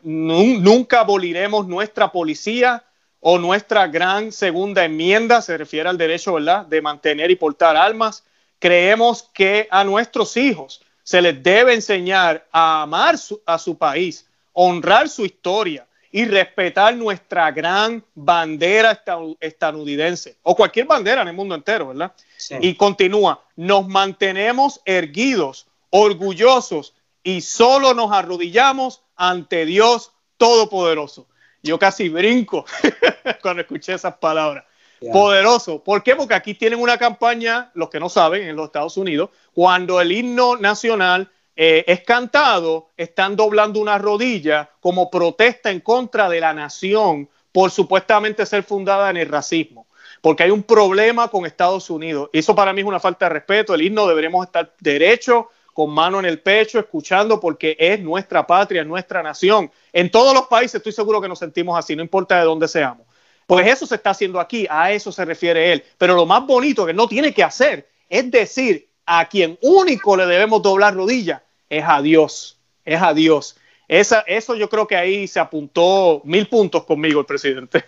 Nunca aboliremos nuestra policía o nuestra gran segunda enmienda, se refiere al derecho, ¿verdad?, de mantener y portar armas. Creemos que a nuestros hijos se les debe enseñar a amar a su país, honrar su historia y respetar nuestra gran bandera estadounidense o cualquier bandera en el mundo entero, ¿verdad? Y continúa, nos mantenemos erguidos, orgullosos y solo nos arrodillamos ante Dios Todopoderoso. Yo casi brinco *laughs* cuando escuché esas palabras. Poderoso. ¿Por qué? Porque aquí tienen una campaña, los que no saben, en los Estados Unidos, cuando el himno nacional eh, es cantado, están doblando una rodilla como protesta en contra de la nación por supuestamente ser fundada en el racismo. Porque hay un problema con Estados Unidos. Eso para mí es una falta de respeto. El himno deberíamos estar derecho, con mano en el pecho, escuchando, porque es nuestra patria, es nuestra nación. En todos los países estoy seguro que nos sentimos así, no importa de dónde seamos. Pues eso se está haciendo aquí, a eso se refiere él. Pero lo más bonito que no tiene que hacer es decir a quien único le debemos doblar rodillas es a Dios, es a Dios. Esa, eso yo creo que ahí se apuntó mil puntos conmigo el presidente.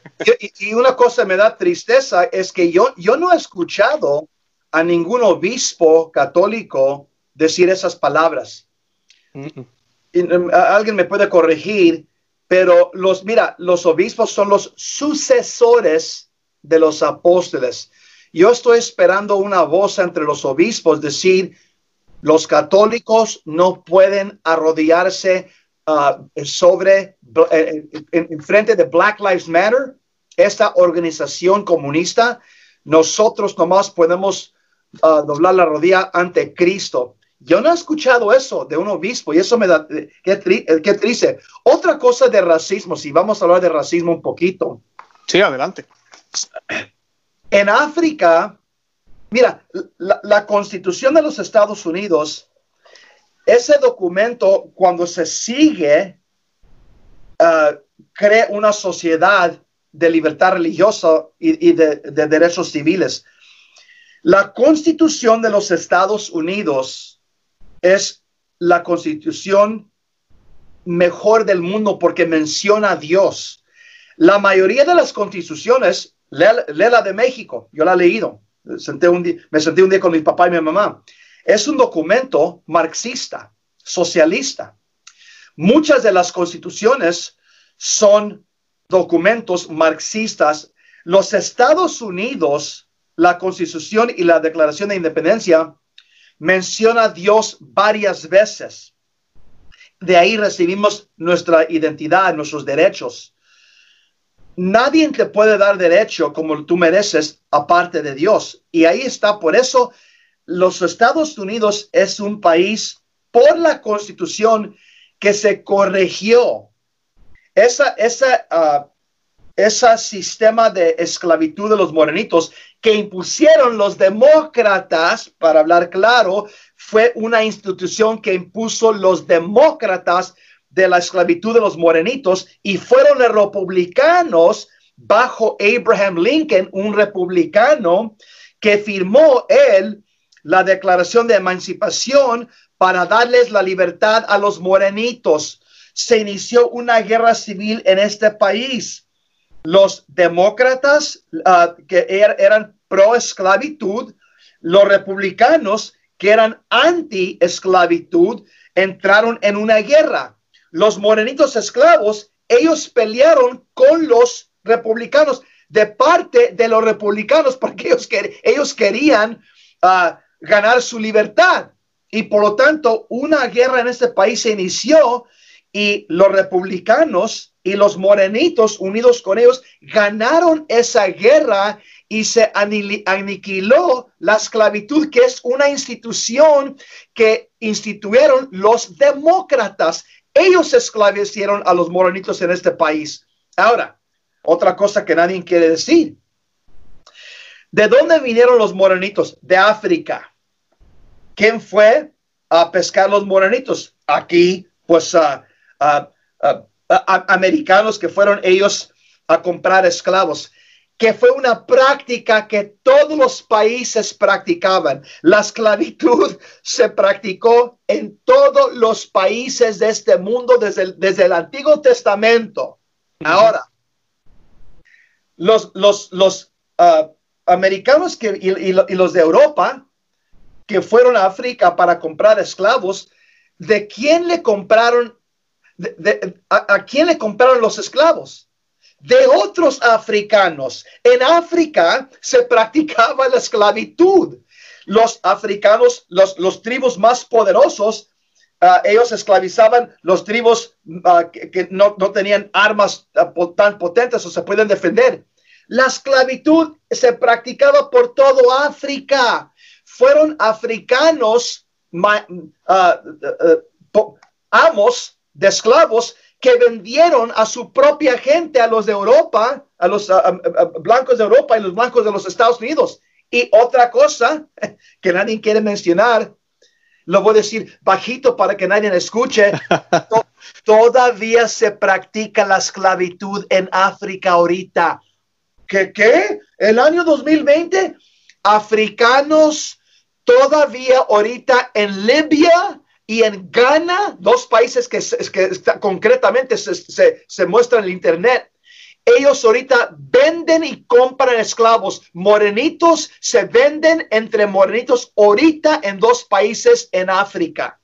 Y, una cosa me da tristeza es que yo, yo no he escuchado a ningún obispo católico decir esas palabras. alguien me puede corregir, pero los, mira, los obispos son los sucesores de los apóstoles. Yo estoy esperando una voz entre los obispos decir, los católicos no pueden arrodillarse uh, sobre, eh, en, frente de Black Lives Matter, esta organización comunista. Nosotros nomás podemos uh, doblar la rodilla ante Cristo. Yo no he escuchado eso de un obispo y eso me da, eh, qué, qué triste. Otra cosa de racismo, si vamos a hablar de racismo un poquito. Sí, adelante. En África, mira, la, constitución de los Estados Unidos, ese documento, cuando se sigue, uh, crea una sociedad de libertad religiosa y, de, de derechos civiles. La constitución de los Estados Unidos es la constitución mejor del mundo porque menciona a Dios. La mayoría de las constituciones, lee, la de México, yo la he leído, senté un me senté un día con mi papá y mi mamá, es un documento marxista, socialista. Muchas de las constituciones son documentos marxistas. Los Estados Unidos, la constitución y la declaración de independencia menciona a Dios varias veces. De ahí recibimos nuestra identidad, nuestros derechos. Nadie te puede dar derecho como tú mereces aparte de Dios. Y ahí está, por eso los Estados Unidos es un país por la constitución que se corrigió. Esa, esa, uh, ese sistema de esclavitud de los morenitos que impusieron los demócratas, para hablar claro, fue una institución que impuso los demócratas de la esclavitud de los morenitos y fueron los republicanos bajo Abraham Lincoln, un republicano que firmó él la declaración de emancipación para darles la libertad a los morenitos. Se inició una guerra civil en este país los demócratas ah, que er, eran pro esclavitud, los republicanos que eran anti esclavitud, entraron en una guerra. Los morenitos esclavos, ellos pelearon con los republicanos de parte de los republicanos *laughs* porque ellos, ellos querían ah, ganar su libertad. Y por lo tanto, una guerra en este país se inició y los republicanos y los morenitos unidos con ellos ganaron esa guerra y se aniquiló la esclavitud, que es una institución que instituyeron los demócratas. Ellos esclavecieron a los morenitos en este país. Ahora, otra cosa que nadie quiere decir. ¿De dónde vinieron los morenitos? De África. ¿Quién fue a pescar los morenitos? Aquí, pues, uh, uh, uh, americanos que fueron ellos a comprar esclavos. que fue una práctica que todos los países practicaban. La esclavitud *laughs* se practicó en todos los países de este mundo desde el, desde el Antiguo Testamento. Ahora, los, los, los ah, americanos que, y, los de Europa que fueron a África para comprar esclavos, ¿de quién le compraron? A, quién le compraron los esclavos? De otros africanos. En África se practicaba la esclavitud. Los africanos, los, tribus más poderosos, ah, ellos esclavizaban los tribus ah, que, no, tenían armas tan potentes o se pueden defender. La esclavitud se practicaba por todo África. Fueron africanos uh, amos de esclavos que vendieron a su propia gente, a los de Europa, a los blancos de Europa y los blancos de los Estados Unidos. Y otra cosa *laughs* que nadie quiere mencionar, lo voy a decir bajito para que nadie escuche, *laughs* todavía se practica la esclavitud en África ahorita. ¿Qué qué? El año 2020, africanos todavía ahorita en Libia y en Ghana, dos países que, que concretamente se, se, se muestran en el Internet, ellos ahorita venden y compran esclavos. Morenitos se venden entre morenitos ahorita en dos países en África.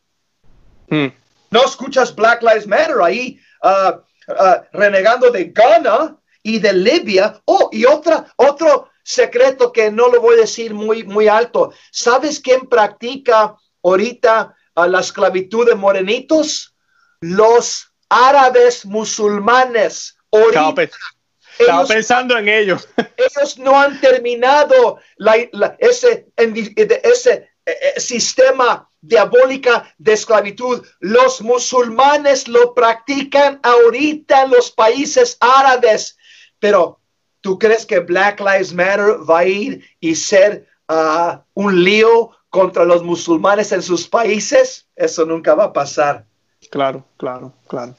Hmm. No escuchas Black Lives Matter ahí uh, uh, renegando de Ghana y de Libia. Oh, y otra, otro secreto que no lo voy a decir muy, muy alto. ¿Sabes quién practica ahorita a la esclavitud de morenitos? Los árabes musulmanes. Estaba, pensando en ellos. *laughs* ellos no han terminado ese, ese eh, eh, sistema diabólica de esclavitud. Los musulmanes lo practican ahorita en los países árabes. Pero, ¿tú crees que Black Lives Matter va a ir y ser ah, un lío contra los musulmanes en sus países? Eso nunca va a pasar. Claro, claro, claro.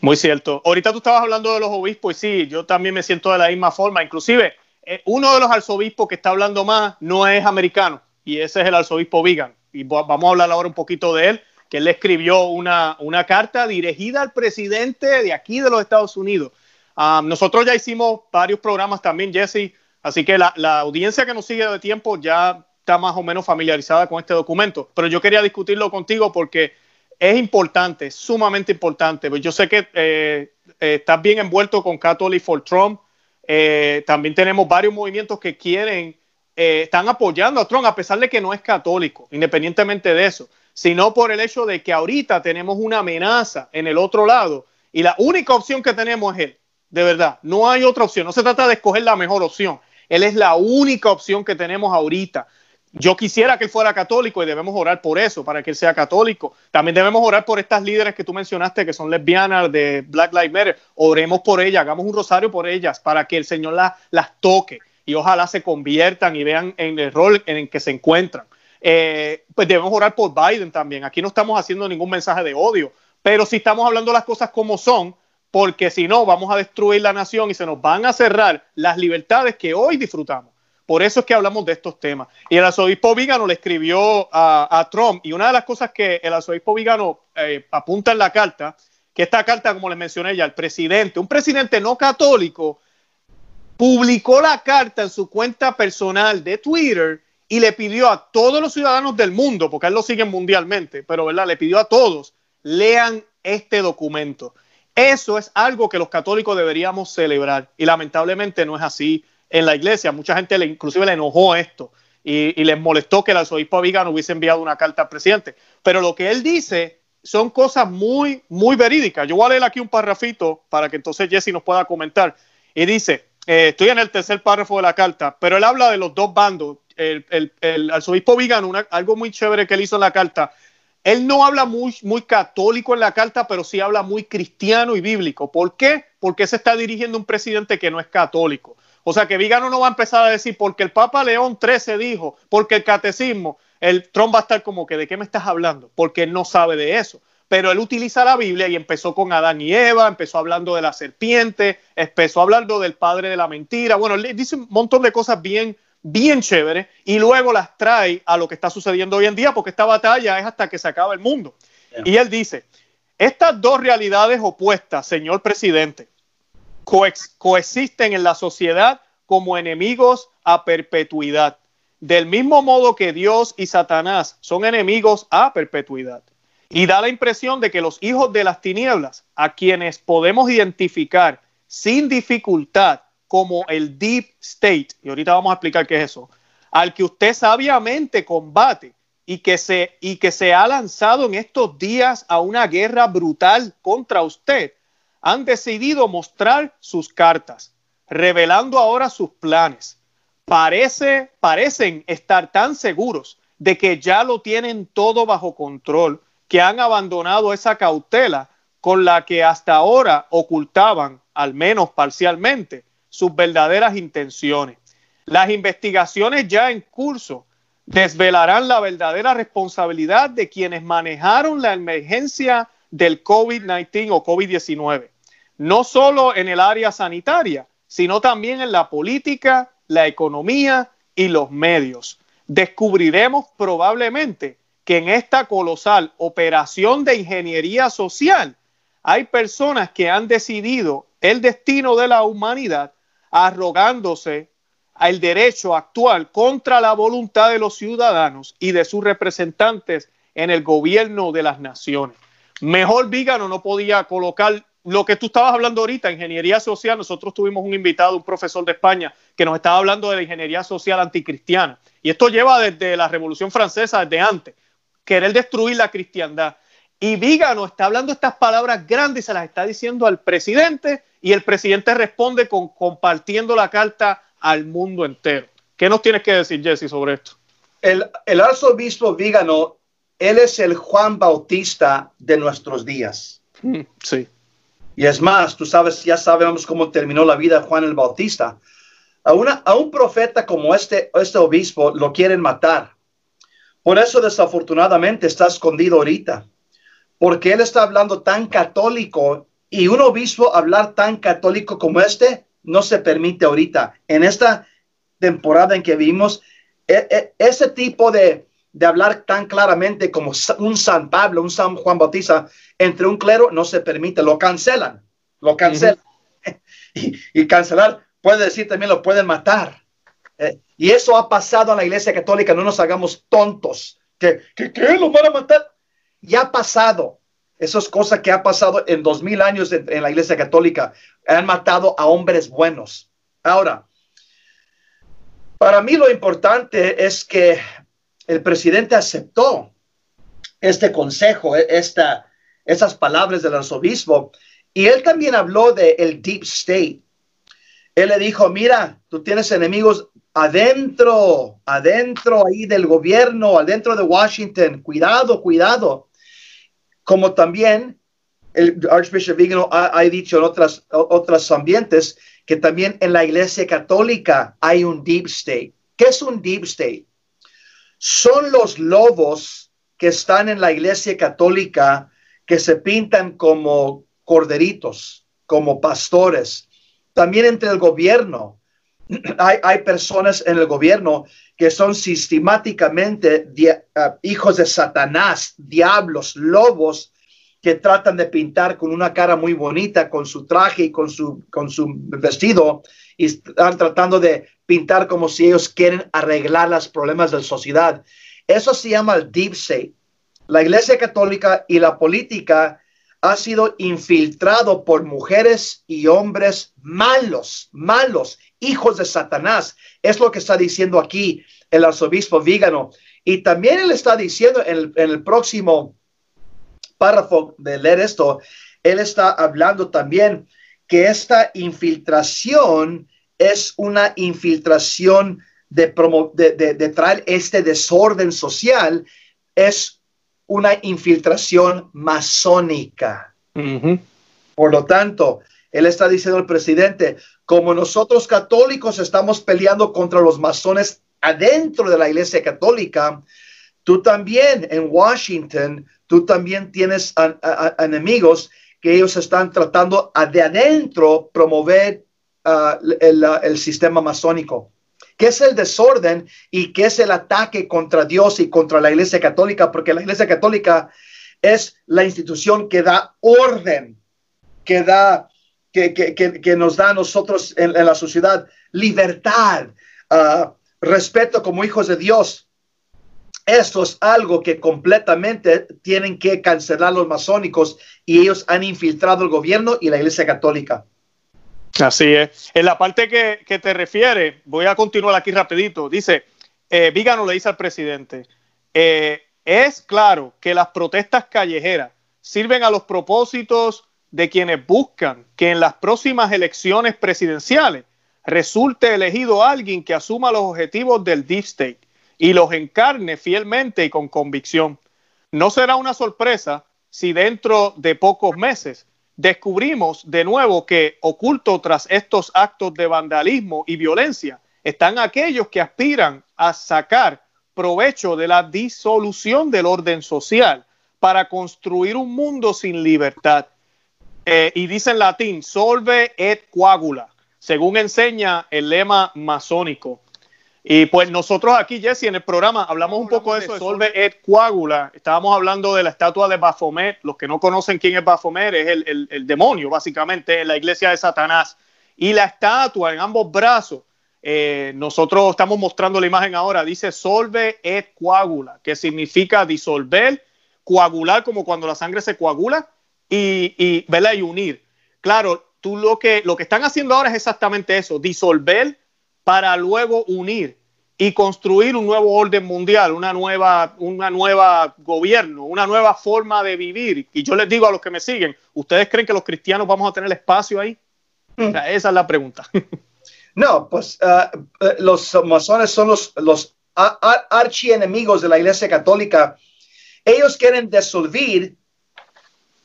Muy cierto. Ahorita tú estabas hablando de los obispos y sí, yo también me siento de la misma forma. Inclusive, eh, uno de los arzobispos que está hablando más no es americano y ese es el arzobispo Vigan. Y vamos a hablar ahora un poquito de él, que él le escribió una, una carta dirigida al presidente de aquí de los Estados Unidos nosotros ya hicimos varios programas también, Jesse, así que la, audiencia que nos sigue de tiempo ya está más o menos familiarizada con este documento, pero yo quería discutirlo contigo porque es importante, sumamente importante. Pues yo sé que eh, eh, estás bien envuelto con Catholic for Trump. Eh, también tenemos varios movimientos que quieren, están apoyando a Trump a pesar de que no es católico, independientemente de eso, sino por el hecho de que ahorita tenemos una amenaza en el otro lado y la única opción que tenemos es él de verdad. No hay otra opción. No se trata de escoger la mejor opción. Él es la única opción que tenemos ahorita. Yo quisiera que él fuera católico y debemos orar por eso, para que él sea católico. También debemos orar por estas líderes que tú mencionaste, que son lesbianas de Black Lives Matter. Oremos por ellas, hagamos un rosario por ellas, para que el Señor las toque y ojalá se conviertan y vean en el rol en el que se encuentran. Eh, pues debemos orar por Biden también. Aquí no estamos haciendo ningún mensaje de odio, pero si estamos hablando las cosas como son, porque si no vamos a destruir la nación y se nos van a cerrar las libertades que hoy disfrutamos. Por eso es que hablamos de estos temas. Y el arzobispo Vigano le escribió a, Trump, y una de las cosas que el arzobispo Vigano eh, apunta en la carta, que esta carta, como les mencioné ya, el presidente, un presidente no católico, publicó la carta en su cuenta personal de Twitter y le pidió a todos los ciudadanos del mundo, porque él lo sigue mundialmente, pero ¿verdad? le pidió a todos, lean este documento. Eso es algo que los católicos deberíamos celebrar y lamentablemente no es así en la iglesia. Mucha gente le, inclusive le enojó esto y, les molestó que el arzobispo Vigano hubiese enviado una carta al presidente. Pero lo que él dice son cosas muy, muy verídicas. Yo voy a leer aquí un parrafito para que entonces Jesse nos pueda comentar. Y dice, eh, estoy en el tercer párrafo de la carta, pero él habla de los dos bandos. El, arzobispo Vigano, algo muy chévere que él hizo en la carta, él no habla muy, muy católico en la carta, pero sí habla muy cristiano y bíblico. ¿Por qué? Porque se está dirigiendo a un presidente que no es católico. O sea que Vigano no va a empezar a decir porque el Papa León XIII dijo, porque el catecismo, el Trump va a estar como que de qué me estás hablando, porque él no sabe de eso. pero él utiliza la Biblia y empezó con Adán y Eva, empezó hablando de la serpiente, empezó hablando del padre de la mentira. Bueno, le dice un montón de cosas bien, bien chéveres y luego las trae a lo que está sucediendo hoy en día, porque esta batalla es hasta que se acaba el mundo. Y él dice, estas dos realidades opuestas, señor presidente, coexisten en la sociedad como enemigos a perpetuidad. Del mismo modo que Dios y Satanás son enemigos a perpetuidad. Y da la impresión de que los hijos de las tinieblas, a quienes podemos identificar sin dificultad como el Deep State, y ahorita vamos a explicar qué es eso, al que usted sabiamente combate y que se, y que se ha lanzado en estos días a una guerra brutal contra usted, han decidido mostrar sus cartas, revelando ahora sus planes. Parece, parecen estar tan seguros de que ya lo tienen todo bajo control, que han abandonado esa cautela con la que hasta ahora ocultaban, al menos parcialmente, sus verdaderas intenciones. Las investigaciones ya en curso desvelarán la verdadera responsabilidad de quienes manejaron la emergencia del COVID-19 o COVID-19 no solo en el área sanitaria, sino también en la política, la economía y los medios. Descubriremos probablemente que en esta colosal operación de ingeniería social hay personas que han decidido el destino de la humanidad arrogándose al derecho actual contra la voluntad de los ciudadanos y de sus representantes en el gobierno de las naciones. Mejor Vígano no podía colocar lo que tú estabas hablando ahorita, ingeniería social, nosotros tuvimos un invitado, un profesor de España, que nos estaba hablando de la ingeniería social anticristiana. Y esto lleva desde la Revolución Francesa, desde antes, querer destruir la cristiandad. Y Vígano está hablando estas palabras grandes, se las está diciendo al presidente, y el presidente responde con compartiendo la carta al mundo entero. ¿Qué nos tienes que decir, Jesse, sobre esto? El, el arzobispo Vígano, él es el Juan Bautista de nuestros días. Mm, sí. Y es más, tú sabes, ya sabemos cómo terminó la vida de Juan el Bautista. A, una, a un profeta como este, este obispo lo quieren matar. Por eso desafortunadamente está escondido ahorita. Porque él está hablando tan católico y un obispo hablar tan católico como este no se permite ahorita. En esta temporada en que vimos, e, e, ese tipo de, de hablar tan claramente como un San Pablo, un San Juan Bautista, entre un clero no se permite, lo cancelan, lo cancelan. *laughs* y, cancelar puede decir también lo pueden matar. Eh, y eso ha pasado en la iglesia católica, no nos hagamos tontos, que, que, que lo van a matar. Ya ha pasado. Eso es cosa que ha pasado en dos mil años en, en la iglesia católica. Han matado a hombres buenos. Ahora, para mí lo importante es que el presidente aceptó este consejo, e, esta, esas palabras del arzobispo, y él también habló de el deep state. Él le dijo, mira, tú tienes enemigos adentro, adentro ahí del gobierno, adentro de Washington, cuidado, cuidado. Como también el Archbishop Vigano ha, ha, dicho en otras, otros ambientes que también en la iglesia católica hay un deep state. ¿Qué es un deep state? Son los lobos que están en la iglesia católica que se pintan como corderitos, como pastores. También entre el gobierno. *clears throat* Hay, personas en el gobierno que son sistemáticamente ah, hijos de Satanás, diablos, lobos, que tratan de pintar con una cara muy bonita, con su traje y con su, con su vestido, y están tratando de pintar como si ellos quieren arreglar los problemas de la sociedad. Eso se llama el deep state. La Iglesia Católica y la política ha sido infiltrado por mujeres y hombres malos, malos, hijos de Satanás. Es lo que está diciendo aquí el arzobispo Vígano. Y también él está diciendo en el, en el próximo párrafo de leer esto, él está hablando también que esta infiltración es una infiltración de, de, traer este desorden social, es una infiltración masónica. Por lo tanto, él está diciendo al presidente, como nosotros católicos estamos peleando contra los masones adentro de la iglesia católica, tú también en Washington, tú también tienes enemigos que ellos están tratando de adentro promover ah, el, sistema masónico. ¿Qué es el desorden y qué es el ataque contra Dios y contra la Iglesia Católica? Porque la Iglesia Católica es la institución que da orden, que da, que, nos da a nosotros en, la sociedad libertad, uh, respeto como hijos de Dios. Esto es algo que completamente tienen que cancelar los masónicos y ellos han infiltrado el gobierno y la Iglesia Católica. Así es. En la parte que, te refiere, voy a continuar aquí rapidito. Dice, eh, Vígano le dice al presidente, eh, es claro que las protestas callejeras sirven a los propósitos de quienes buscan que en las próximas elecciones presidenciales resulte elegido alguien que asuma los objetivos del Deep State y los encarne fielmente y con convicción. No será una sorpresa si dentro de pocos meses descubrimos de nuevo que oculto tras estos actos de vandalismo y violencia están aquellos que aspiran a sacar provecho de la disolución del orden social para construir un mundo sin libertad. Eh, y dice en latín, solve et coagula, según enseña el lema masónico. Y pues nosotros aquí, Jesse, en el programa hablamos un poco de eso, de Solve et Coagula. Estábamos hablando de la estatua de Baphomet. Los que no conocen quién es Baphomet, es el, demonio, básicamente, en la iglesia de Satanás. Y la estatua en ambos brazos, eh, nosotros estamos mostrando la imagen ahora, dice Solve et Coagula, que significa disolver, coagular, como cuando la sangre se coagula, y, y, y unir. Claro, tú lo que, lo que están haciendo ahora es exactamente eso, disolver para luego unir y construir un nuevo orden mundial, una nueva, una nueva gobierno, una nueva forma de vivir. Y yo les digo a los que me siguen, ¿ustedes creen que los cristianos vamos a tener espacio ahí? esa es la pregunta. *laughs* No, pues uh, uh, los masones son los, los archienemigos de la Iglesia Católica. Ellos quieren disolver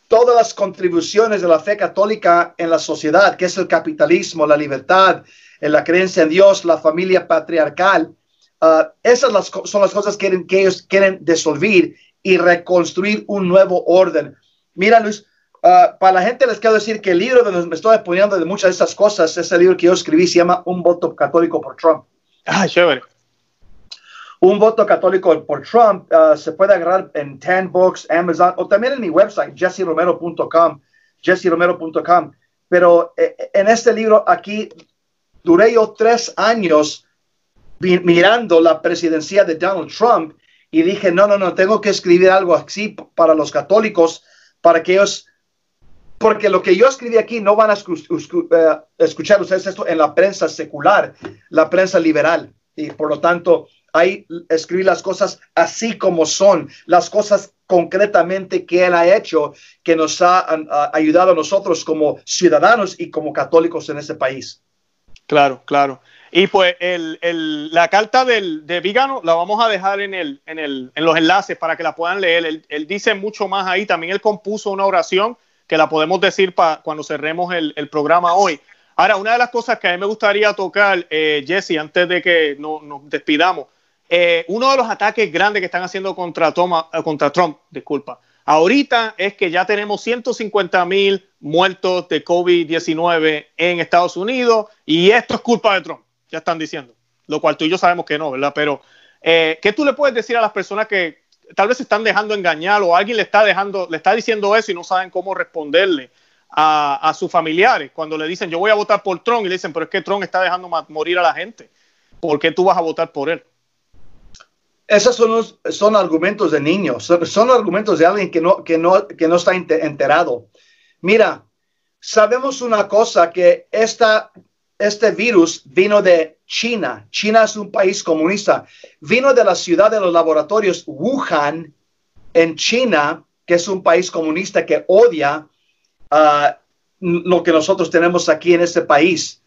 todas las contribuciones de la fe católica en la sociedad, que es el capitalismo, la libertad, en la creencia en Dios, la familia patriarcal. Uh, esas son las cosas que, que ellos quieren disolver y reconstruir un nuevo orden. Mira, Luis, uh, para la gente les quiero decir que el libro donde me estoy apoyando de muchas de estas cosas, ese libro que yo escribí se llama Un voto católico por Trump. Ah, chévere. Un voto católico por Trump uh, se puede agarrar en 10 Books, Amazon o también en mi website, jesseromero.com, jesseromero.com. Pero eh, en este libro aquí duré yo tres años mirando la presidencia de Donald Trump y dije, no, no, no, tengo que escribir algo así para los católicos, para que ellos, porque lo que yo escribí aquí no van a eh, escuchar ustedes esto en la prensa secular, la prensa liberal, y por lo tanto, ahí escribí las cosas así como son, las cosas concretamente que él ha hecho, que nos ha, ayudado a nosotros como ciudadanos y como católicos en este país. Claro, claro. Y pues el, la carta del, de Vigano la vamos a dejar en, el, en, el, en los enlaces para que la puedan leer. Él, dice mucho más ahí. También él compuso una oración que la podemos decir para cuando cerremos el, programa hoy. Ahora, una de las cosas que a mí me gustaría tocar, eh, Jesse, antes de que nos despidamos, eh, uno de los ataques grandes que están haciendo contra, Toma, eh, contra Trump, disculpa, ahorita es que ya tenemos 150 mil muertos de COVID-19 en Estados Unidos y esto es culpa de Trump, ya están diciendo, lo cual tú y yo sabemos que no, ¿verdad? Pero, eh, ¿qué tú le puedes decir a las personas que tal vez se están dejando engañar o alguien le está dejando, le está diciendo eso y no saben cómo responderle a, sus familiares cuando le dicen yo voy a votar por Trump y le dicen, pero es que Trump está dejando morir a la gente, ¿por qué tú vas a votar por él? Esos son, son argumentos de niños, son, argumentos de alguien que no, que no, que no está enterado. Mira, sabemos una cosa, que esta, este virus vino de China. China es un país comunista. Vino de la ciudad de los laboratorios Wuhan, en China, que es un país comunista que odia uh, lo que nosotros tenemos aquí en este país.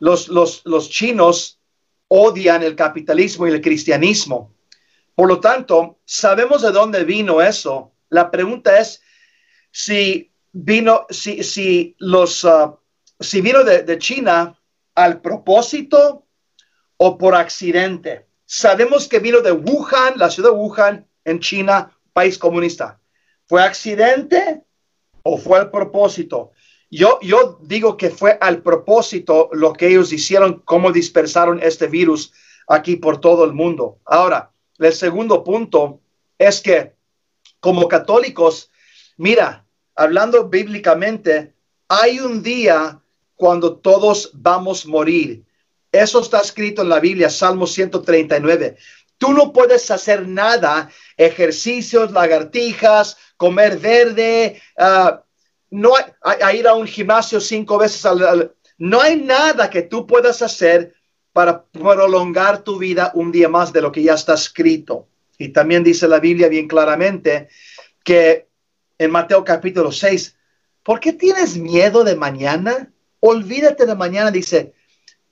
Los, los, los chinos odian el capitalismo y el cristianismo. Por lo tanto, sabemos de dónde vino eso. La pregunta es si vino, si, si los, uh, si vino de, China al propósito o por accidente. sabemos que vino de Wuhan, la ciudad de Wuhan, en China, país comunista. ¿Fue accidente o fue al propósito? Yo, yo digo que fue al propósito lo que ellos hicieron, cómo dispersaron este virus aquí por todo el mundo. Ahora, el segundo punto es que como católicos, mira, hablando bíblicamente, hay un día cuando todos vamos a morir. Eso está escrito en la Biblia, Salmo 139. Tú no puedes hacer nada, ejercicios, lagartijas, comer verde, uh, no a, ir a un gimnasio cinco veces al, no hay nada que tú puedas hacer para prolongar tu vida un día más de lo que ya está escrito. Y también dice la Biblia bien claramente que en Mateo capítulo 6, ¿por qué tienes miedo de mañana? Olvídate de mañana, dice,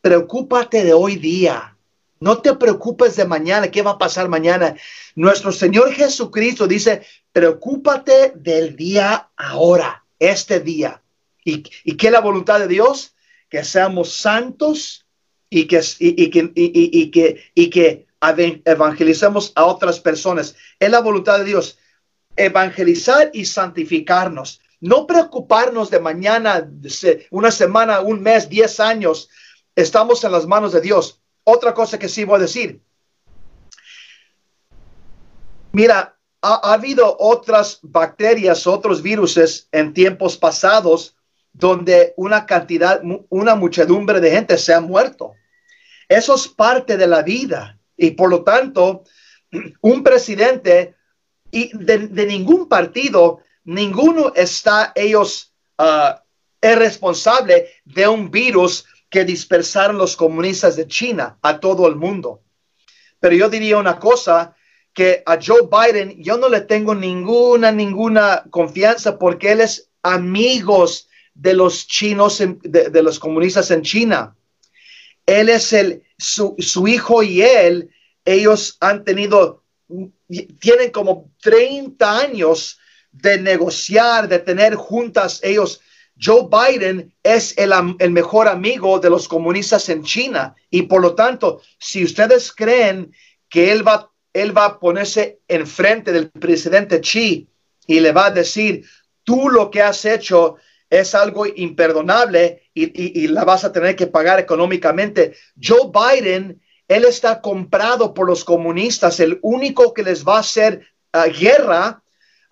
preocúpate de hoy día. No te preocupes de mañana, qué va a pasar mañana. Nuestro Señor Jesucristo dice, preocúpate del día ahora, este día. ¿Y, y qué es la voluntad de Dios? Que seamos santos y que, y, que, y, que, y que evangelicemos a otras personas. Es la voluntad de Dios. Evangelizar y santificarnos. No preocuparnos de mañana, una semana, un mes, diez años. Estamos en las manos de Dios. Otra cosa que sí voy a decir. Mira, ha, habido otras bacterias, otros virus en tiempos pasados donde una cantidad, una muchedumbre de gente se ha muerto. Eso es parte de la vida. Y por lo tanto, *clears throat* un presidente y de, ningún partido, ninguno está ellos uh, es responsable de un virus que dispersaron los comunistas de China a todo el mundo. Pero yo diría una cosa, que a Joe Biden yo no le tengo ninguna, ninguna confianza porque él es amigos de los chinos, de los comunistas en China. Él es el, su, hijo y él, ellos han tenido, tienen como 30 años de negociar, de tener juntas ellos. Joe Biden es el, el, mejor amigo de los comunistas en China y por lo tanto, si ustedes creen que él va, él va a ponerse enfrente del presidente Xi y le va a decir, tú lo que has hecho es algo imperdonable y, la vas a tener que pagar económicamente. Joe Biden, él está comprado por los comunistas. El único que les va a hacer ah, guerra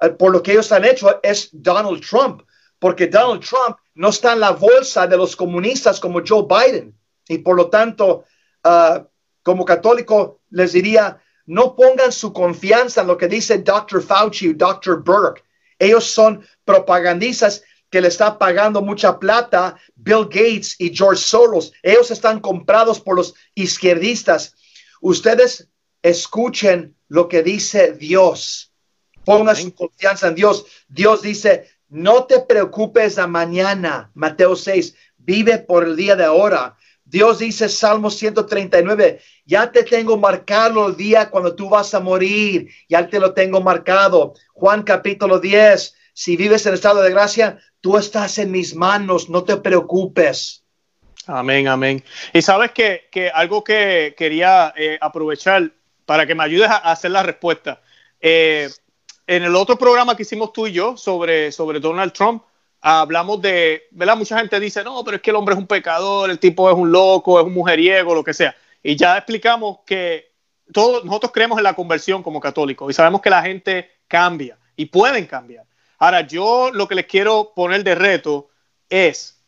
ah, por lo que ellos han hecho es Donald Trump, porque Donald Trump no está en la bolsa de los comunistas como Joe Biden. Y por lo tanto, ah, como católico, les diría, no pongan su confianza en lo que dice Dr. Fauci o Dr. Burke. Ellos son propagandistas que le está pagando mucha plata Bill Gates y George Soros. Ellos están comprados por los izquierdistas. Ustedes escuchen lo que dice Dios. Pongan su confianza en Dios. Dios dice, no te preocupes de mañana. Mateo 6, vive por el día de ahora. Dios dice, Salmo 139, ya te tengo marcado el día cuando tú vas a morir. Ya te lo tengo marcado. Juan capítulo 10, si vives en estado de gracia, tú estás en mis manos, no te preocupes. Amén, amén. Y sabes que, algo que quería eh, aprovechar para que me ayudes a hacer la respuesta. Eh, en el otro programa que hicimos tú y yo sobre, sobre Donald Trump, hablamos de, ¿verdad? Mucha gente dice, no, pero es que el hombre es un pecador, el tipo es un loco, es un mujeriego, lo que sea. Y ya explicamos que todos nosotros creemos en la conversión como católicos y sabemos que la gente cambia y pueden cambiar. Ahora, yo lo que les quiero poner de reto es,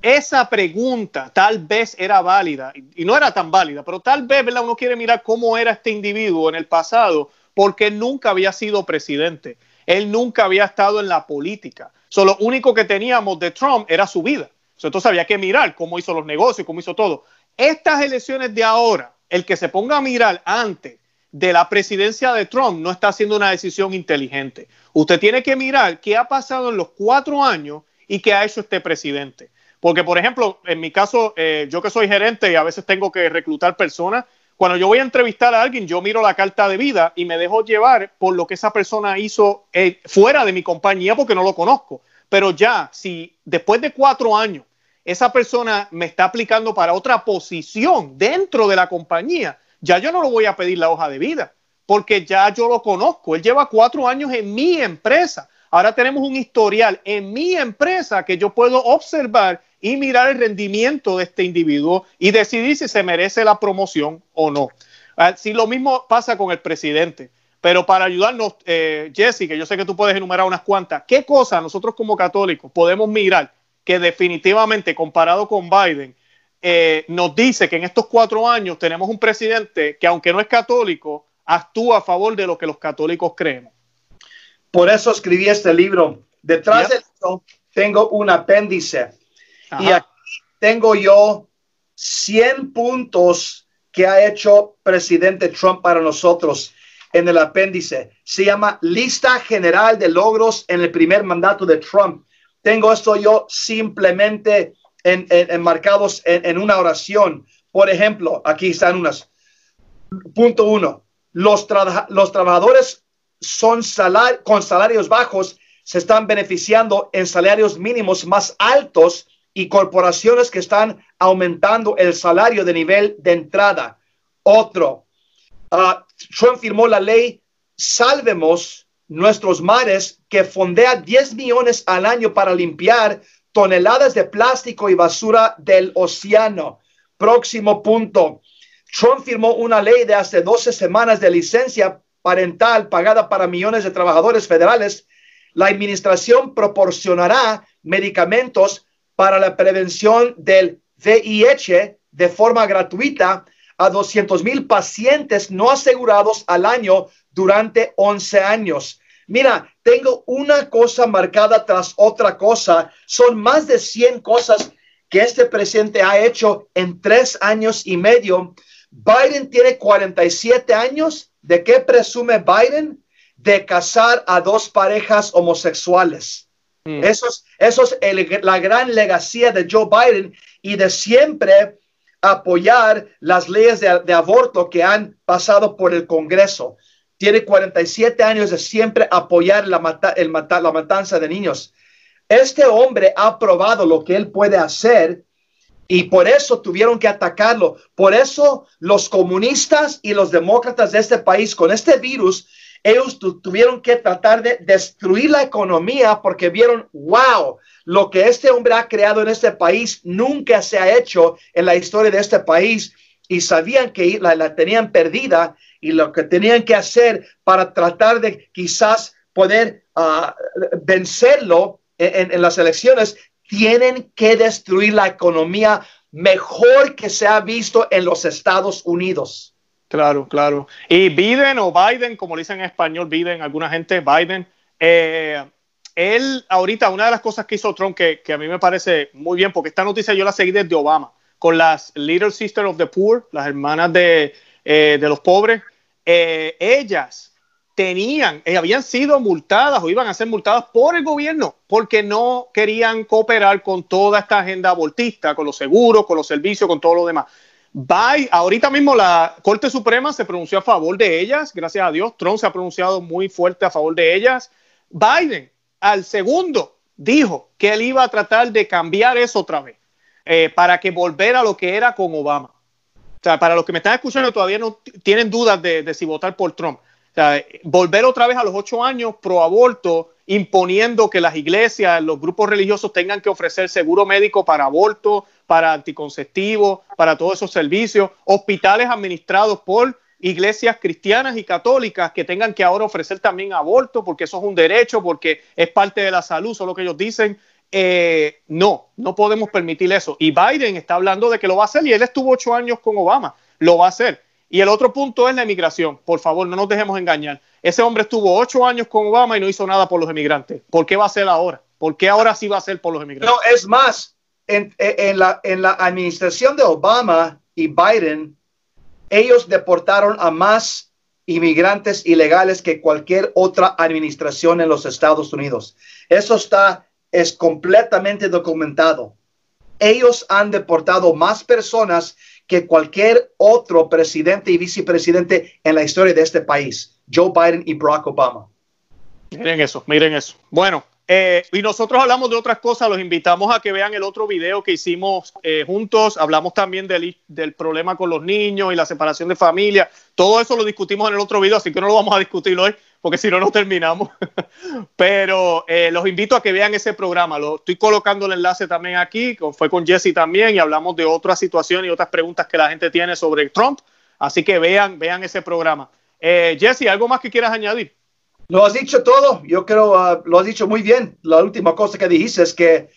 esa pregunta tal vez era válida, y no era tan válida, pero tal vez ¿verdad? uno quiere mirar cómo era este individuo en el pasado, porque nunca había sido presidente, él nunca había estado en la política. Solo lo único que teníamos de Trump era su vida. Entonces había que mirar cómo hizo los negocios, cómo hizo todo. Estas elecciones de ahora, el que se ponga a mirar antes de la presidencia de Trump no está haciendo una decisión inteligente. Usted tiene que mirar qué ha pasado en los cuatro años y qué ha hecho este presidente. Porque, por ejemplo, en mi caso, eh, yo que soy gerente y a veces tengo que reclutar personas, cuando yo voy a entrevistar a alguien, yo miro la carta de vida y me dejo llevar por lo que esa persona hizo eh, fuera de mi compañía porque no lo conozco. Pero ya, si después de cuatro años esa persona me está aplicando para otra posición dentro de la compañía, ya yo no lo voy a pedir la hoja de vida, porque ya yo lo conozco. Él lleva cuatro años en mi empresa. Ahora tenemos un historial en mi empresa que yo puedo observar y mirar el rendimiento de este individuo y decidir si se merece la promoción o no. Ah, si lo mismo pasa con el presidente. Pero para ayudarnos, eh, Jesse, que yo sé que tú puedes enumerar unas cuantas, ¿qué cosas nosotros como católicos podemos mirar que definitivamente comparado con Biden eh, nos dice que en estos cuatro años tenemos un presidente que aunque no es católico, actúa a favor de lo que los católicos creemos? Por eso escribí este libro. Detrás de esto tengo un apéndice y aquí tengo yo 100 puntos que ha hecho presidente Trump para nosotros en el apéndice. Se llama Lista General de Logros en el primer mandato de Trump. Tengo esto yo simplemente enmarcados en, en, una oración. Por ejemplo, aquí están unas. Punto uno. Los, los trabajadores son con salarios bajos se están beneficiando en salarios mínimos más altos y corporaciones que están aumentando el salario de nivel de entrada. Otro, uh, Trump firmó la ley Salvemos nuestros mares que fondea 10 millones al año para limpiar toneladas de plástico y basura del océano. Próximo punto. Trump firmó una ley de hace 12 semanas de licencia parental pagada para millones de trabajadores federales. La administración proporcionará medicamentos para la prevención del VIH de forma gratuita a 200 mil pacientes no asegurados al año durante 11 años. Mira, tengo una cosa marcada tras otra cosa. Son más de 100 cosas que este presidente ha hecho en tres años y medio. Biden tiene 47 años. ¿De qué presume Biden? De casar a dos parejas homosexuales. Mm. Eso es, eso es la gran legacía de Joe Biden y de siempre apoyar las leyes de, aborto que han pasado por el Congreso. Tiene 47 años de siempre apoyar la, el la matanza de niños. Este hombre ha probado lo que él puede hacer y por eso tuvieron que atacarlo. Por eso los comunistas y los demócratas de este país con este virus ellos tuvieron que tratar de destruir la economía porque vieron, wow, lo que este hombre ha creado en este país nunca se ha hecho en la historia de este país y sabían que la, tenían perdida y lo que tenían que hacer para tratar de quizás poder ah, vencerlo en, las elecciones, tienen que destruir la economía mejor que se ha visto en los Estados Unidos. Claro, claro. Y Biden o Biden, como dicen en español, Biden, alguna gente, Biden, eh, él ahorita, una de las cosas que hizo Trump que, a mí me parece muy bien, porque esta noticia yo la seguí desde Obama, con las Little Sisters of the Poor, las hermanas de, eh, los pobres, eh, ellas tenían, habían sido multadas o iban a ser multadas por el gobierno porque no querían cooperar con toda esta agenda abortista, con los seguros, con los servicios, con todo lo demás. Bye. Ahorita mismo la Corte Suprema se pronunció a favor de ellas, gracias a Dios. Trump se ha pronunciado muy fuerte a favor de ellas. Biden, al segundo, dijo que él iba a tratar de cambiar eso otra vez eh, para que volviera a lo que era con Obama. Para los que me están escuchando todavía no tienen dudas de, de si votar por Trump. O sea, volver otra vez a los ocho años pro aborto imponiendo que las iglesias, los grupos religiosos tengan que ofrecer seguro médico para aborto, para anticonceptivos, para todos esos servicios, hospitales administrados por iglesias cristianas y católicas que tengan que ahora ofrecer también aborto porque eso es un derecho, porque es parte de la salud, eso es lo que ellos dicen. Eh, no, no podemos permitir eso. Y Biden está hablando de que lo va a hacer y él estuvo ocho años con Obama, lo va a hacer. Y el otro punto es la emigración. Por favor, no nos dejemos engañar. Ese hombre estuvo ocho años con Obama y no hizo nada por los emigrantes. ¿Por qué va a ser ahora? ¿Por qué ahora sí va a ser por los emigrantes? No, es más, en, la, en la administración de Obama y Biden, ellos deportaron a más inmigrantes ilegales que cualquier otra administración en los Estados Unidos. Eso está, es completamente documentado. Ellos han deportado más personas que cualquier otro presidente y vicepresidente en la historia de este país, Joe Biden y Barack Obama. Miren eso, miren eso. Bueno, Eh, y nosotros hablamos de otras cosas, los invitamos a que vean el otro video que hicimos eh, juntos, hablamos también del, del, problema con los niños y la separación de familia, todo eso lo discutimos en el otro video, así que no lo vamos a discutir hoy, porque si no, no terminamos. *laughs* Pero eh, los invito a que vean ese programa, lo estoy colocando el enlace también aquí, fue con Jesse también, y hablamos de otras situaciones y otras preguntas que la gente tiene sobre Trump, así que vean, vean ese programa. Jesse, ¿algo más que quieras añadir? Lo has dicho todo. Yo creo uh, lo has dicho muy bien. La última cosa que dijiste es que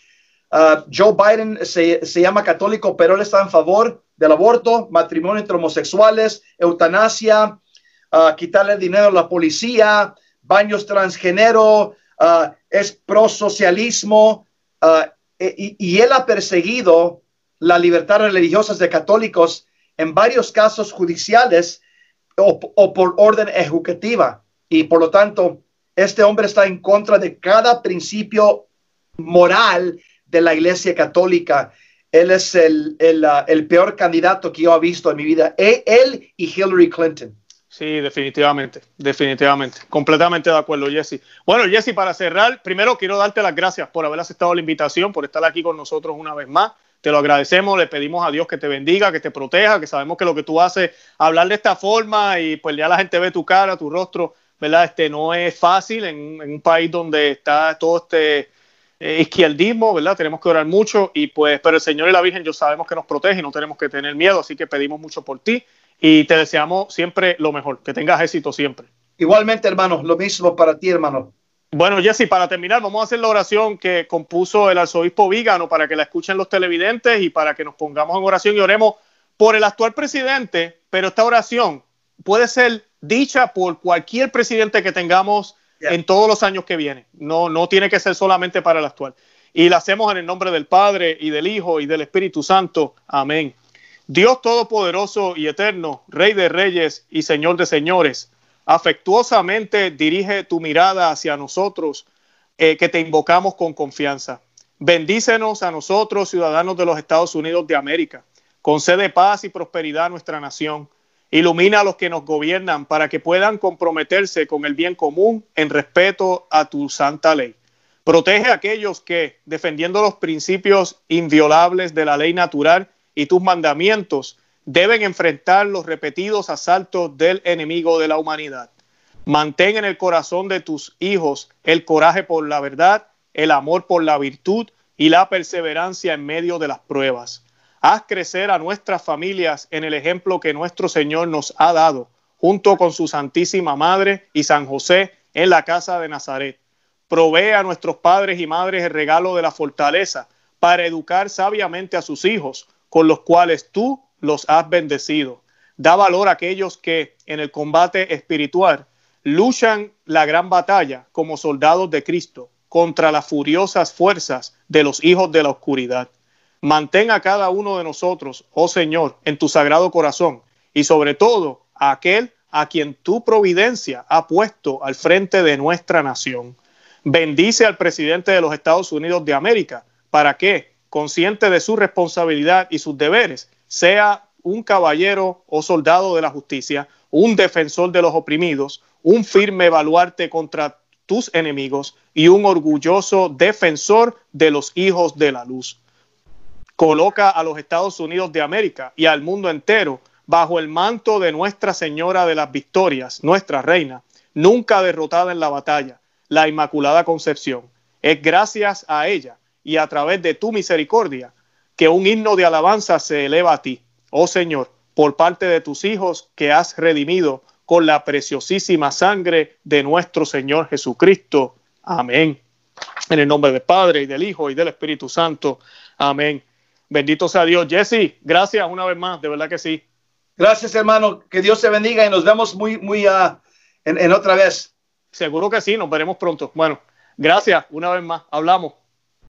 uh, Joe Biden se, se, llama católico, pero él está en favor del aborto, matrimonio entre homosexuales, eutanasia, uh, quitarle dinero a la policía, baños transgénero, es pro socialismo. Y, él ha perseguido la libertad religiosa de católicos en varios casos judiciales o, por orden ejecutiva y por lo tanto, este hombre está en contra de cada principio moral de la Iglesia Católica. Él es el, el, uh, el peor candidato que yo he visto en mi vida. E, él y Hillary Clinton. Sí, definitivamente, definitivamente. Completamente de acuerdo, Jesse. Bueno, Jesse, para cerrar, primero quiero darte las gracias por haber aceptado la invitación, por estar aquí con nosotros una vez más. Te lo agradecemos, le pedimos a Dios que te bendiga, que te proteja, que sabemos que lo que tú haces, hablar de esta forma y pues ya la gente ve tu cara, tu rostro, ¿verdad? Este no es fácil en, un país donde está todo este eh, izquierdismo, ¿verdad? Tenemos que orar mucho y pues, pero el Señor y la Virgen yo sabemos que nos protege y no tenemos que tener miedo, así que pedimos mucho por ti y te deseamos siempre lo mejor, que tengas éxito siempre. Igualmente, hermano, lo mismo para ti, hermano. Bueno, Jesse, para terminar, vamos a hacer la oración que compuso el arzobispo Vígano para que la escuchen los televidentes y para que nos pongamos en oración y oremos por el actual presidente, pero esta oración puede ser dicha por cualquier presidente que tengamos en todos los años que vienen. No, no tiene que ser solamente para el actual. Y la hacemos en el nombre del Padre y del Hijo y del Espíritu Santo. Amén. Dios Todopoderoso y Eterno, Rey de Reyes y Señor de Señores, afectuosamente dirige tu mirada hacia nosotros, eh, que te invocamos con confianza. Bendícenos a nosotros, ciudadanos de los Estados Unidos de América. Concede paz y prosperidad a nuestra nación Ilumina a los que nos gobiernan para que puedan comprometerse con el bien común en respeto a tu santa ley. Protege a aquellos que, defendiendo los principios inviolables de la ley natural y tus mandamientos, deben enfrentar los repetidos asaltos del enemigo de la humanidad. Mantén en el corazón de tus hijos el coraje por la verdad, el amor por la virtud y la perseverancia en medio de las pruebas. Haz crecer a nuestras familias en el ejemplo que nuestro Señor nos ha dado, junto con su Santísima Madre y San José en la casa de Nazaret. Provee a nuestros padres y madres el regalo de la fortaleza para educar sabiamente a sus hijos, con los cuales tú los has bendecido. Da valor a aquellos que en el combate espiritual luchan la gran batalla como soldados de Cristo contra las furiosas fuerzas de los hijos de la oscuridad. Mantén a cada uno de nosotros, oh Señor, en tu sagrado corazón y sobre todo a aquel a quien tu providencia ha puesto al frente de nuestra nación. Bendice al presidente de los Estados Unidos de América para que, consciente de su responsabilidad y sus deberes, sea un caballero o soldado de la justicia, un defensor de los oprimidos, un firme baluarte contra tus enemigos y un orgulloso defensor de los hijos de la luz coloca a los Estados Unidos de América y al mundo entero bajo el manto de Nuestra Señora de las Victorias, nuestra reina, nunca derrotada en la batalla, la Inmaculada Concepción. Es gracias a ella y a través de tu misericordia que un himno de alabanza se eleva a ti, oh Señor, por parte de tus hijos que has redimido con la preciosísima sangre de nuestro Señor Jesucristo. Amén. En el nombre del Padre y del Hijo y del Espíritu Santo. Amén. Bendito sea Dios. Jesse, gracias una vez más, de verdad que sí. Gracias, hermano. Que Dios te bendiga y nos vemos muy, muy uh, en, en otra vez. Seguro que sí, nos veremos pronto. Bueno, gracias una vez más. Hablamos.